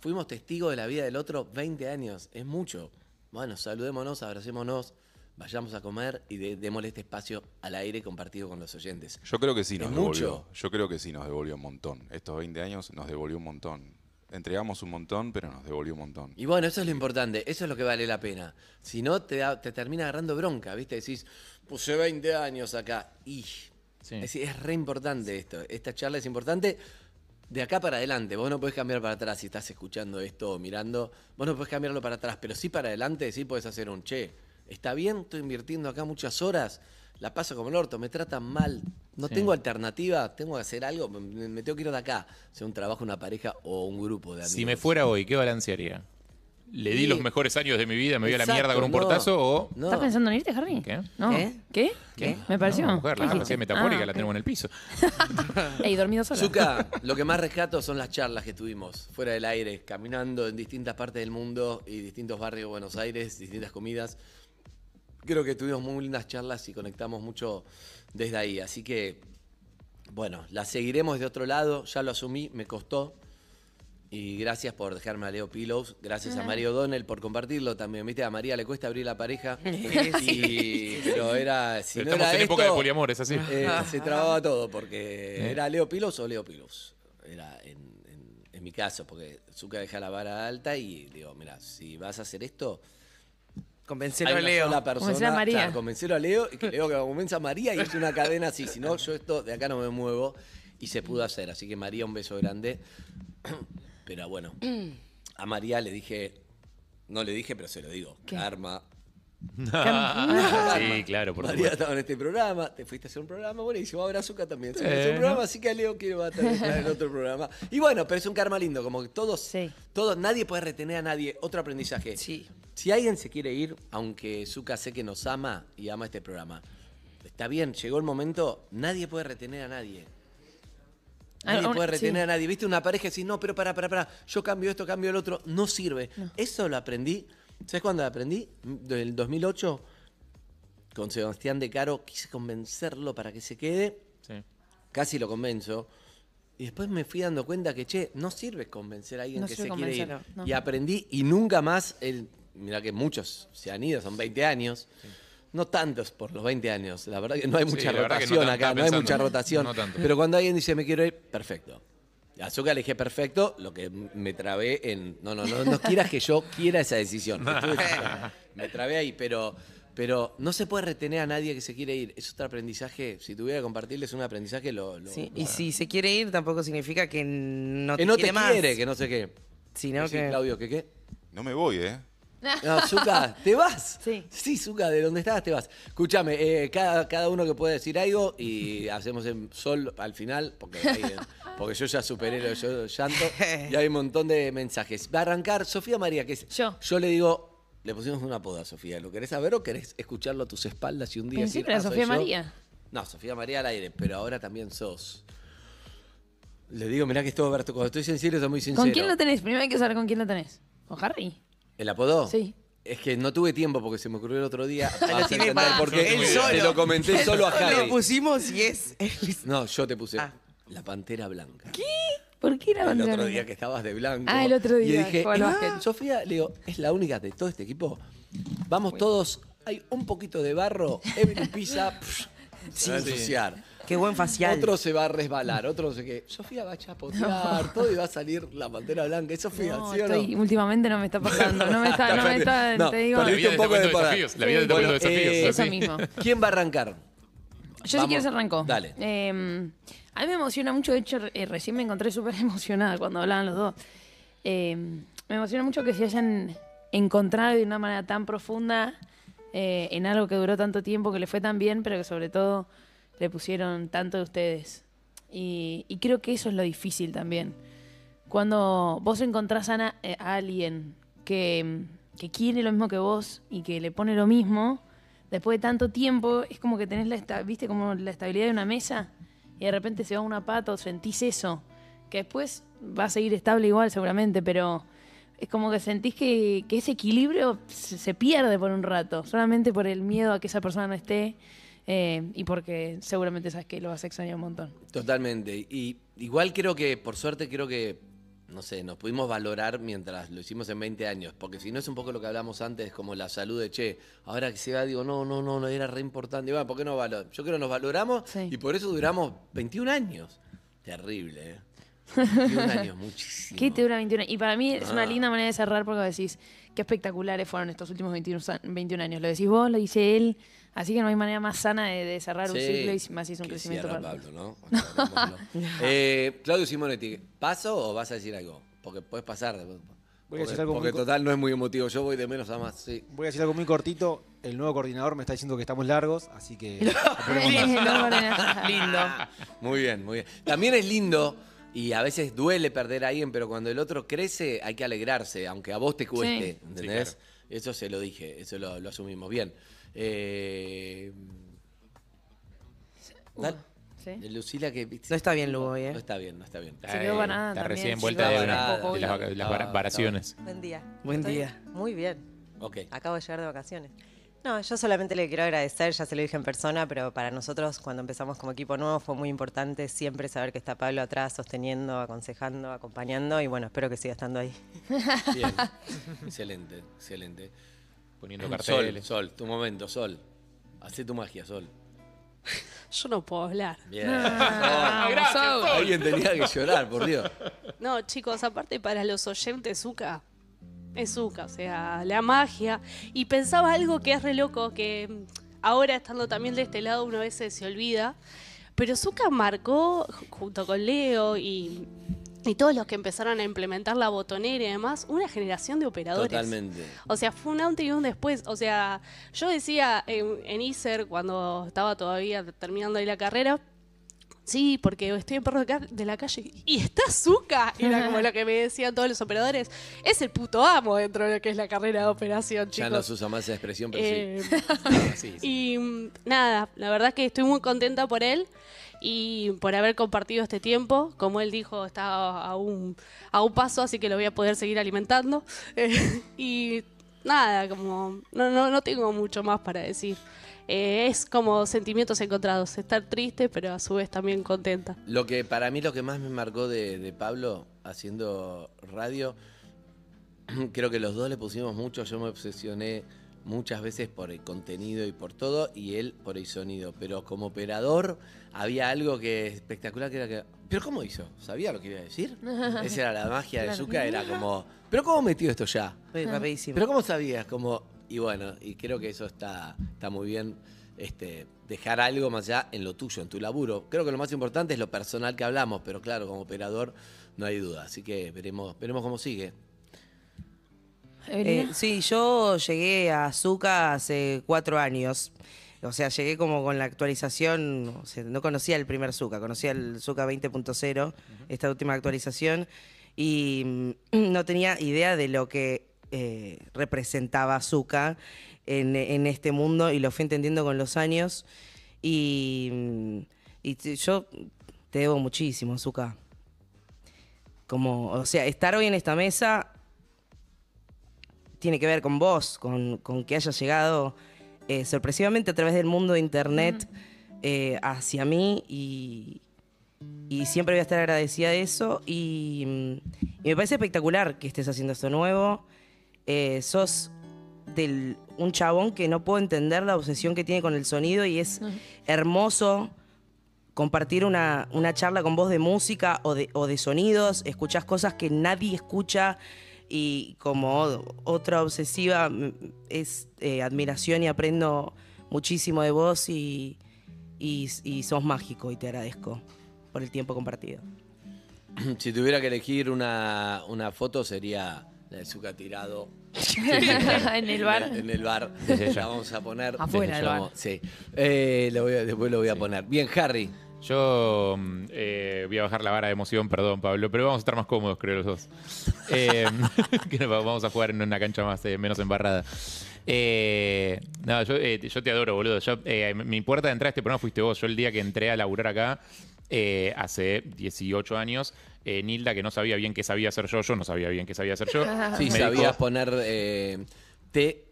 fuimos testigos de la vida del otro 20 años, es mucho. Bueno, saludémonos, abracémonos, vayamos a comer y de- démosle este espacio al aire compartido con los oyentes. Yo creo que sí nos Es devolvió. mucho. Yo creo que sí nos devolvió un montón. Estos 20 años nos devolvió un montón. entregamos un montón, pero nos devolvió un montón. Y bueno, eso es lo importante, eso es lo que vale la pena. Si no, te, da- te termina agarrando bronca, ¿viste? Decís, puse 20 años acá. Y es, es re importante esto. Esta charla es importante de acá para adelante. Vos no podés cambiar para atrás si estás escuchando esto o mirando. Vos no podés cambiarlo para atrás, pero sí para adelante, sí podés hacer un che. Está bien, estoy invirtiendo acá muchas horas, la paso como el orto, me tratan mal, no Sí. tengo alternativa, tengo que hacer algo, me, me tengo que ir de acá, sea un trabajo, una pareja o un grupo de amigos. Si me fuera hoy, ¿qué balancearía? ¿Le di Sí. los mejores años de mi vida, me voy a la mierda con un no, portazo o...? no. ¿Estás pensando en irte, Harry? ¿Qué? No. ¿Qué? ¿Qué? ¿Qué? Me pareció. No, mujer, la ¿Qué frase metafórica Ah, la tenemos en el piso. Ey, dormido sola. Zuka, lo que más rescato son las charlas que tuvimos fuera del aire, caminando en distintas partes del mundo y distintos barrios de Buenos Aires, distintas comidas. Creo que tuvimos muy lindas charlas y conectamos mucho desde ahí. Así que, bueno, la seguiremos de otro lado. Ya lo asumí, me costó. Y gracias por dejarme a Leo Pillows. Gracias a Mario O'Donnell por compartirlo también. Viste, a María le cuesta abrir la pareja. y, pero era. Si Pero no estamos era en época de poliamor, es así. eh, se trababa todo porque era Leo Pilos o Leo Pilos. Era en, en- en mi caso, porque Zuka deja la vara alta y digo, mira, si vas a hacer esto, Convencelo hay a una Leo. sola persona. Convencer a María. claro, convencelo a Leo y que Leo que convenza a María y es una cadena así. Si no, yo esto de acá no me muevo y se pudo hacer. Así que María, un beso grande. Pero bueno, a María le dije, no le dije, pero se lo digo. ¿Qué? Karma. sí, claro, por María supuesto. estaba en este programa, te fuiste a hacer un programa, buenísimo, ahora Azúcar también se hacer un ¿no? programa, así que a Leo quiere va a estar en otro programa. Y bueno, pero es un karma lindo, como que todos, Sí. todos, nadie puede retener a nadie. Otro aprendizaje. Sí. Si alguien se quiere ir, aunque Zuka sé que nos ama y ama este programa, está bien, llegó el momento, nadie puede retener a nadie. Nadie Ah, un- puede retener sí. a nadie. ¿Viste una pareja y decís, no, pero para, para, para, yo cambio esto, cambio el otro? No sirve. Eso lo aprendí. ¿Sabes cuándo lo aprendí? Del 2008, con Sebastián De Caro, quise convencerlo para que se quede. Sí. Casi lo convenzo. Y después me fui dando cuenta que, che, no sirve convencer a alguien No que se quiere ir. no. Y aprendí, y nunca más, el, mira que muchos se han ido, son 20 años. No tantos por los 20 años. La verdad que no hay mucha que no rotación acá, no hay mucha rotación. No. Pero cuando alguien dice me quiero ir, perfecto. Azúcar le dije perfecto, lo que me trabé en. No, no, no, no quieras que yo quiera esa decisión. Me trabé ahí, pero, pero no se puede retener a nadie que se quiere ir. Es otro aprendizaje. Si tuviera que compartirles un aprendizaje, lo. lo- Sí, lo- Y si se quiere ir, tampoco significa que no que te no te quiere más. que no sé qué. Sino que... Claudio, ¿qué qué? No me voy, ¿eh? No, Zuka, ¿te vas? Sí. Sí, Zuka, de donde estabas te vas. Escúchame, eh, cada, cada uno que puede decir algo y hacemos en sol al final, porque, ahí, eh, porque yo ya superé lo yo llanto y hay un montón de mensajes. Va a arrancar Sofía María, que es. Yo. Yo le digo, le pusimos una poda Sofía. ¿Lo querés saber o querés escucharlo a tus espaldas y un día Pensé decir, que era "Ah, soy Sofía yo"? María. No, Sofía María al aire, pero ahora también sos. Le digo, mirá que es todo Berto. Cuando estoy sincero, soy muy sincero. ¿Con quién lo tenés? Primero hay que saber con quién lo tenés. ¿Con Harry? ¿El apodo? Sí. Es que no tuve tiempo porque se me ocurrió el otro día. Lo Vas a tiene entender por qué. él Te solo. lo comenté solo a Lo Harry. pusimos y es... No, yo te puse Ah. la pantera blanca. ¿Por qué era El bandera otro blanca? día que estabas de blanco. Ah, el otro día, Y dije, "Ah, básquet". Sofía, le digo, es la única de todo este equipo. Vamos todos, hay un poquito de barro, Evelyn pisa, psh, se va a ensuciar. Qué buen facial. Otro se va a resbalar, otro no sé qué. Sofía va a chapotear, todo y va a salir la pantera blanca. Es Sofía, No, ¿sí o no? estoy, últimamente no me está pasando. No me está, no me está, No, te digo. La vida un poco de desafíos, la vida te cuento desafíos, eh, Eso mismo. ¿Quién va a arrancar? Yo si Vamos. quieres arranco. Dale. Eh, a mí me emociona mucho, de hecho, eh, recién me encontré súper emocionada cuando hablaban los dos. Eh, me emociona mucho que se hayan encontrado de una manera tan profunda eh, en algo que duró tanto tiempo, que le fue tan bien, pero que sobre todo le pusieron tanto de ustedes. Y, creo que eso es lo difícil también. Cuando vos encontrás a, eh, a alguien que, que quiere lo mismo que vos y que le pone lo mismo, después de tanto tiempo, es como que tenés la, esta- ¿viste? como la estabilidad de una mesa y de repente se va una pata o sentís eso, que después va a seguir estable igual seguramente, pero es como que sentís que, que ese equilibrio se, se pierde por un rato, solamente por el miedo a que esa persona no esté eh, y porque seguramente sabes que lo vas a extrañar un montón. Totalmente. Y igual creo que, por suerte, creo que, no sé, nos pudimos valorar mientras lo hicimos en 20 años. Porque si no es un poco lo que hablamos antes, como la salud de che, ahora que se va, digo, no, no, no, no era re importante. Y bueno, ¿por qué no valor? Yo creo que nos valoramos Sí. y por eso duramos 21 años. Terrible, ¿eh? 21 años, muchísimo. ¿Qué te dura 21 años? Y para mí es una Ah. linda manera de cerrar porque decís qué espectaculares fueron estos últimos 21, sa- 21 años. Lo decís vos, lo dice él. Así que no hay manera más sana de, de cerrar un ciclo y más si es un crecimiento para Pablo, ¿no? Eh, Claudio Simonetti, ¿paso o vas a decir algo? Porque puedes pasar. Voy a porque decir algo porque muy total no es muy emotivo. Yo voy de menos a más, sí. Voy a decir algo muy cortito. El nuevo coordinador me está diciendo que estamos largos, así que. Lindo. Muy bien, muy bien. También es lindo y a veces duele perder a alguien, pero cuando el otro crece hay que alegrarse, aunque a vos te cueste, Sí. ¿entendés? Sí, Eso se lo dije, eso lo, lo asumimos bien. Eh, Lucila que... No está bien, Lugo, hoy, ¿eh? No está bien, no está bien. Se quedó banana Está también, recién vuelta de- banada. de las de las varaciones. Buen día. Buen Estoy día. Muy bien. Ok. Acabo de llegar de vacaciones. No, yo solamente le quiero agradecer, ya se lo dije en persona, pero para nosotros cuando empezamos como equipo nuevo fue muy importante siempre saber que está Pablo atrás, sosteniendo, aconsejando, acompañando y bueno, espero que siga estando ahí. Bien. excelente, excelente. Poniendo carteles. Sol, tu momento, Sol. Hacé tu magia, Sol. Yo no puedo hablar. Bien. Sol. gracias, Sol. Alguien tenía que llorar, por Dios. No, chicos, aparte para los oyentes, Zuka es Zuka, o sea, la magia. Y pensaba algo que es re loco, que ahora estando también de este lado uno a veces se olvida, pero Zuka marcó, junto con Leo y, y todos los que empezaron a implementar la botonera y demás, una generación de operadores. Totalmente. O sea, fue un antes y un después. O sea, yo decía en, en ISER, cuando estaba todavía terminando ahí la carrera, sí, porque estoy en perro de, la calle y está Zuka. Era como lo que me decían todos los operadores. Es el puto amo dentro de lo que es la carrera de operación, Ya chicos. no se usa más esa expresión, pero Eh, sí. Y mm, nada, la verdad que estoy muy contenta por él y por haber compartido este tiempo. Como él dijo, está a un, a un paso, así que lo voy a poder seguir alimentando. Eh, y nada, como no, no, no tengo mucho más para decir. Eh, es como sentimientos encontrados, estar triste, pero a su vez también contenta. Lo que para mí lo que más me marcó de, de Pablo haciendo radio, creo que los dos le pusimos mucho, yo me obsesioné muchas veces por el contenido y por todo, y él por el sonido. Pero como operador había algo que espectacular que era que. ¿Pero cómo hizo? ¿Sabía lo que iba a decir? Esa era la magia de. Zucca, era como. ¿Pero cómo metió esto ya? Rapidísimo. ¿Pero cómo sabías? Como, y bueno, y creo que eso está, está muy bien. Este, dejar algo más allá en lo tuyo, en tu laburo. Creo que lo más importante es lo personal que hablamos, pero claro, como operador no hay duda. Así que veremos, veremos cómo sigue. Eh, sí, yo llegué a Zuka hace cuatro años. O sea, llegué como con la actualización, o sea, no conocía el primer Zuka, conocía el Zuka 20.0, esta última actualización, y mm, no tenía idea de lo que eh, representaba Zuka en, en este mundo y lo fui entendiendo con los años. Y, yo te debo muchísimo, Zuka. Como, o sea, estar hoy en esta mesa tiene que ver con vos, con, con que hayas llegado eh, sorpresivamente a través del mundo de internet eh, hacia mí y, y siempre voy a estar agradecida de eso y, mm, y me parece espectacular que estés haciendo esto nuevo. Eh, sos del, un chabón que no puedo entender la obsesión que tiene con el sonido y es hermoso compartir una, una charla con vos de música o de, o de sonidos, escuchás cosas que nadie escucha y como otra obsesiva es eh, admiración y aprendo muchísimo de vos y, y, y sos mágico y te agradezco por el tiempo compartido. si tuviera que elegir una, una foto sería la de Zucca tirado. En el bar. En el, en el bar. Desde. La vamos a poner. Afuera del bar. Sí. Eh, lo voy a- después lo voy a poner. Bien, Harry. Yo mm, eh, voy a bajar la vara de emoción, perdón, Pablo, pero vamos a estar más cómodos, creo, los dos. Eh, que nos vamos a jugar en una cancha más eh, menos embarrada. Eh, no, yo, eh, yo te adoro, boludo. Yo, eh, mi puerta de entrada a este programa fuiste vos. Yo el día que entré a laburar acá, eh, hace 18 años, eh, Nilda, que no sabía bien qué sabía hacer yo, yo no sabía bien qué sabía hacer yo. Sí, me sabías dijo- poner eh, té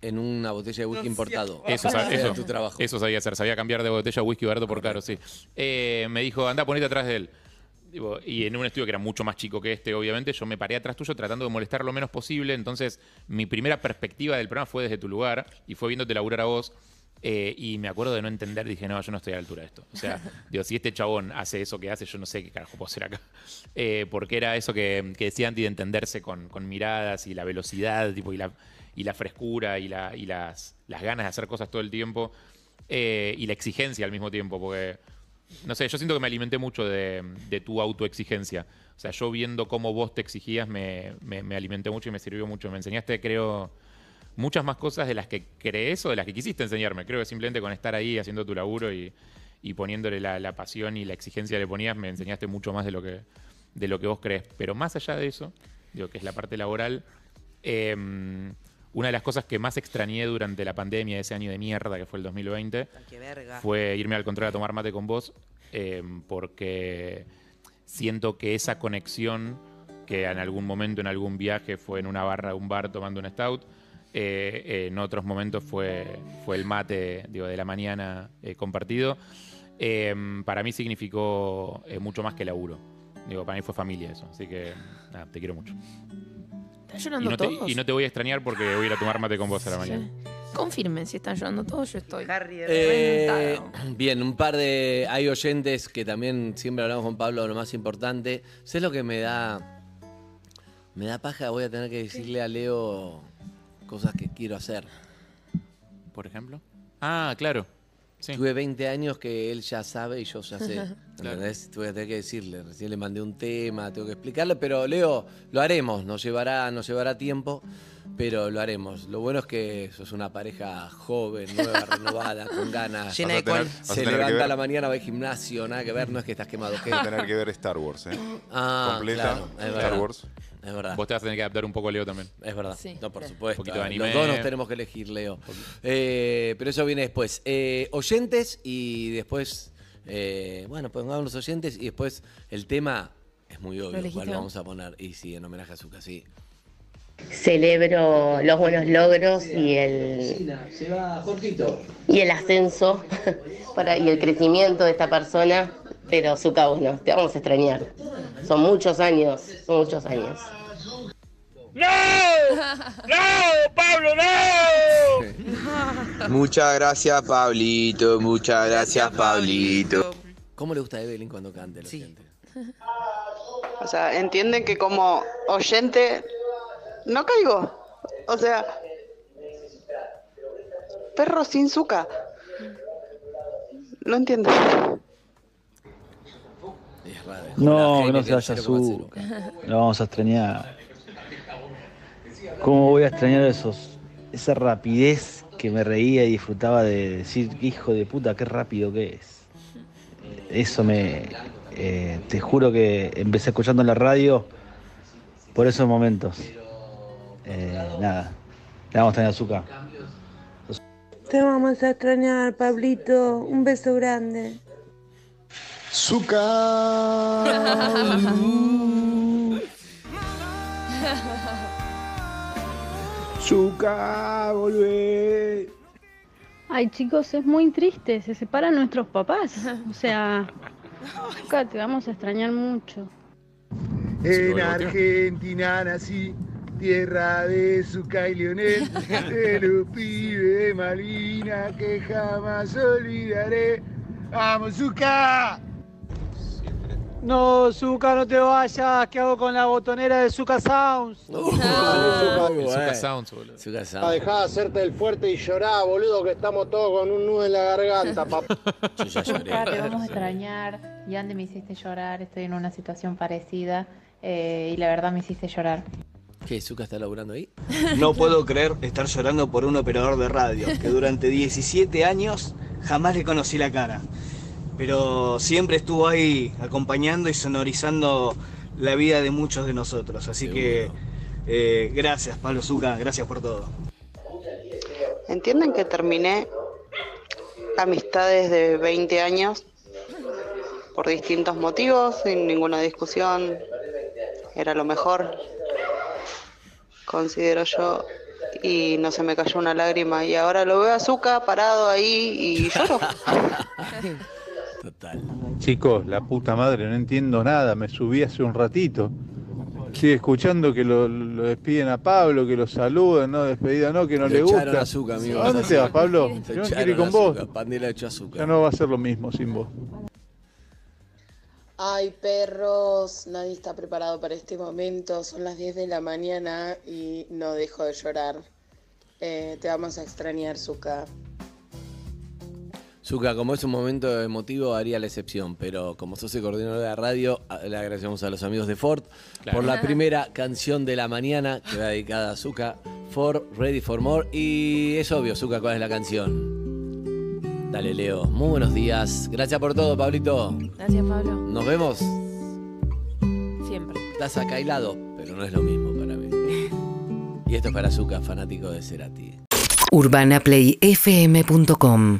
en una botella de whisky importado. Eso, sab- eso, tu trabajo. eso sabía hacer, sabía cambiar de botella a whisky barato por caro, sí. Eh, me dijo, anda, ponete atrás de él. Y en un estudio que era mucho más chico que este, obviamente, yo me paré atrás tuyo tratando de molestar lo menos posible. Entonces, mi primera perspectiva del programa fue desde tu lugar y fue viéndote laburar a vos. Eh, y me acuerdo de no entender, dije, no, yo no estoy a la altura de esto. O sea, digo, si este chabón hace eso que hace, yo no sé qué carajo puedo hacer acá. Eh, porque era eso que, que decía Andy de entenderse con, con miradas y la velocidad, tipo, y la, y la frescura y, la, y las, las ganas de hacer cosas todo el tiempo. eh, y la exigencia al mismo tiempo, porque, no sé, yo siento que me alimenté mucho de, de tu autoexigencia. O sea, yo viendo cómo vos te exigías, me, me- me alimenté mucho y me sirvió mucho. Me enseñaste, creo, muchas más cosas de las que crees o de las que quisiste enseñarme. Creo que simplemente con estar ahí haciendo tu laburo y, y poniéndole la, la pasión y la exigencia que le ponías, me enseñaste mucho más de lo que, de lo que vos crees. Pero más allá de eso, digo que es la parte laboral, eh, una de las cosas que más extrañé durante la pandemia de ese año de mierda que fue el 2020 qué verga. fue irme al control a tomar mate con vos, eh, porque siento que esa conexión que en algún momento, en algún viaje, fue en una barra de un bar tomando un stout, eh, eh, en otros momentos fue, fue el mate digo, de la mañana eh, compartido, eh, para mí significó eh, mucho más que laburo. Digo, para mí fue familia eso, así que nada, te quiero mucho. ¿Están Y llorando no, te, todos? y no te voy a extrañar porque voy a ir a tomar mate con vos a la mañana. Confirmen si están llorando todos, yo estoy. Eh, reventado. bien, un par de. Hay oyentes que también siempre hablamos con Pablo de lo más importante. ¿Sabes lo que me da? Me da paja, voy a tener que decirle a Leo cosas que quiero hacer. ¿Por ejemplo? Ah, claro. Tuve 20 años que él ya sabe y yo ya sé. ¿Entendés? Voy a tener que decirle. Recién le mandé un tema, tengo que explicarle, pero Leo, lo haremos. Nos llevará, nos llevará tiempo, pero lo haremos. Lo bueno es que sos una pareja joven, nueva, renovada, con ganas. Llena de tener- Se que levanta a la mañana, va al gimnasio, nada que ver, no es que estás quemado. ¿qué? Vas a tener que ver Star Wars, ¿eh? Ah, Completa. claro, Star. Wars. Es verdad. Vos te vas a tener que adaptar un poco a Leo también. Es verdad. No, por supuesto. Un poquito de Los anime. dos nos tenemos que elegir, Leo. Eh, pero eso viene después. Eh, oyentes y después. eh, bueno, pongamos los oyentes y después el tema es muy obvio. elegiste ¿Cuál vos? vamos a poner? Y sí, en homenaje a Zucca, sí. Celebro los buenos logros y el, Se va Jorgito. y el ascenso para, y el crecimiento de esta persona, pero su cabo no, te vamos a extrañar. Son muchos años, son muchos años. ¡No! ¡No, Pablo, no! Muchas gracias, Pablito. Muchas gracias, Pablito. ¿Cómo le gusta a Evelyn cuando cante? La gente? O sea, entienden que como oyente no caigo. O sea, perro sin suca. No entiendo. No, que no se vaya su. Lo vamos a extrañar. ¿Cómo voy a extrañar esos, esa rapidez que me reía y disfrutaba de decir, hijo de puta, qué rápido que es? Eso me. eh, te juro que empecé escuchando en la radio por esos momentos. Eh, nada, le vamos a extrañar azúcar. Te vamos a extrañar, Pablito. Un beso grande. Zuka, volvé. Ay, chicos, es muy triste. Se separan nuestros papás. O sea, Zucca, te vamos a extrañar mucho. En Argentina nací, tierra de Zucca y Leonel, de los pibes de Malvina que jamás olvidaré. ¡Vamos, Zucca! No, Zuka, no te vayas. ¿Qué hago con la botonera de Zuka Sounds? El Zucca Sounds, boludo. Zucca Ah, Dejá de hacerte el fuerte y llorá, boludo, que estamos todos con un nudo en la garganta, papá. Yo ya lloré. Te vamos a extrañar. Y Andy me hiciste llorar. Estoy en una situación parecida. eh, y la verdad me hiciste llorar. ¿Qué? ¿Zucca está laburando ahí? No puedo creer estar llorando por un operador de radio que durante 17 años jamás le conocí la cara. Pero siempre estuvo ahí acompañando y sonorizando la vida de muchos de nosotros. Así que eh, gracias, Pablo Zucca, gracias por todo. ¿Entienden que terminé amistades de 20 años por distintos motivos, sin ninguna discusión? Era lo mejor, considero yo, y no se me cayó una lágrima. Y ahora lo veo a Zucca parado ahí y lloro. Total. Chicos, la puta madre, no entiendo nada. Me subí hace un ratito. sigue escuchando que lo, lo despiden a Pablo, que lo saludan, no, despedida no, que no le echaron gusta. a Zucca, amigo. ¿A dónde te vas, Pablo? Te Yo no quiero ir con vos. Pandela echó azúcar. Ya no va a ser lo mismo sin vos. Ay, perros, nadie está preparado para este momento. Son las 10 de la mañana y no dejo de llorar. Eh, te vamos a extrañar, Zuka. Zuka, como es un momento emotivo, haría la excepción, pero como sos el coordinador de la radio, le agradecemos a los amigos de Ford Claro. por la primera canción de la mañana que va dedicada a Zuka, Ford, Ready for More. Y es obvio, Zuka, cuál es la canción. Dale, Leo. Muy buenos días. Gracias por todo, Pablito. Gracias, Pablo. Nos vemos. Siempre. Estás acá aislado, pero no es lo mismo para mí. Y esto es para Zuka, fanático de Cerati. UrbanaPlayFM.com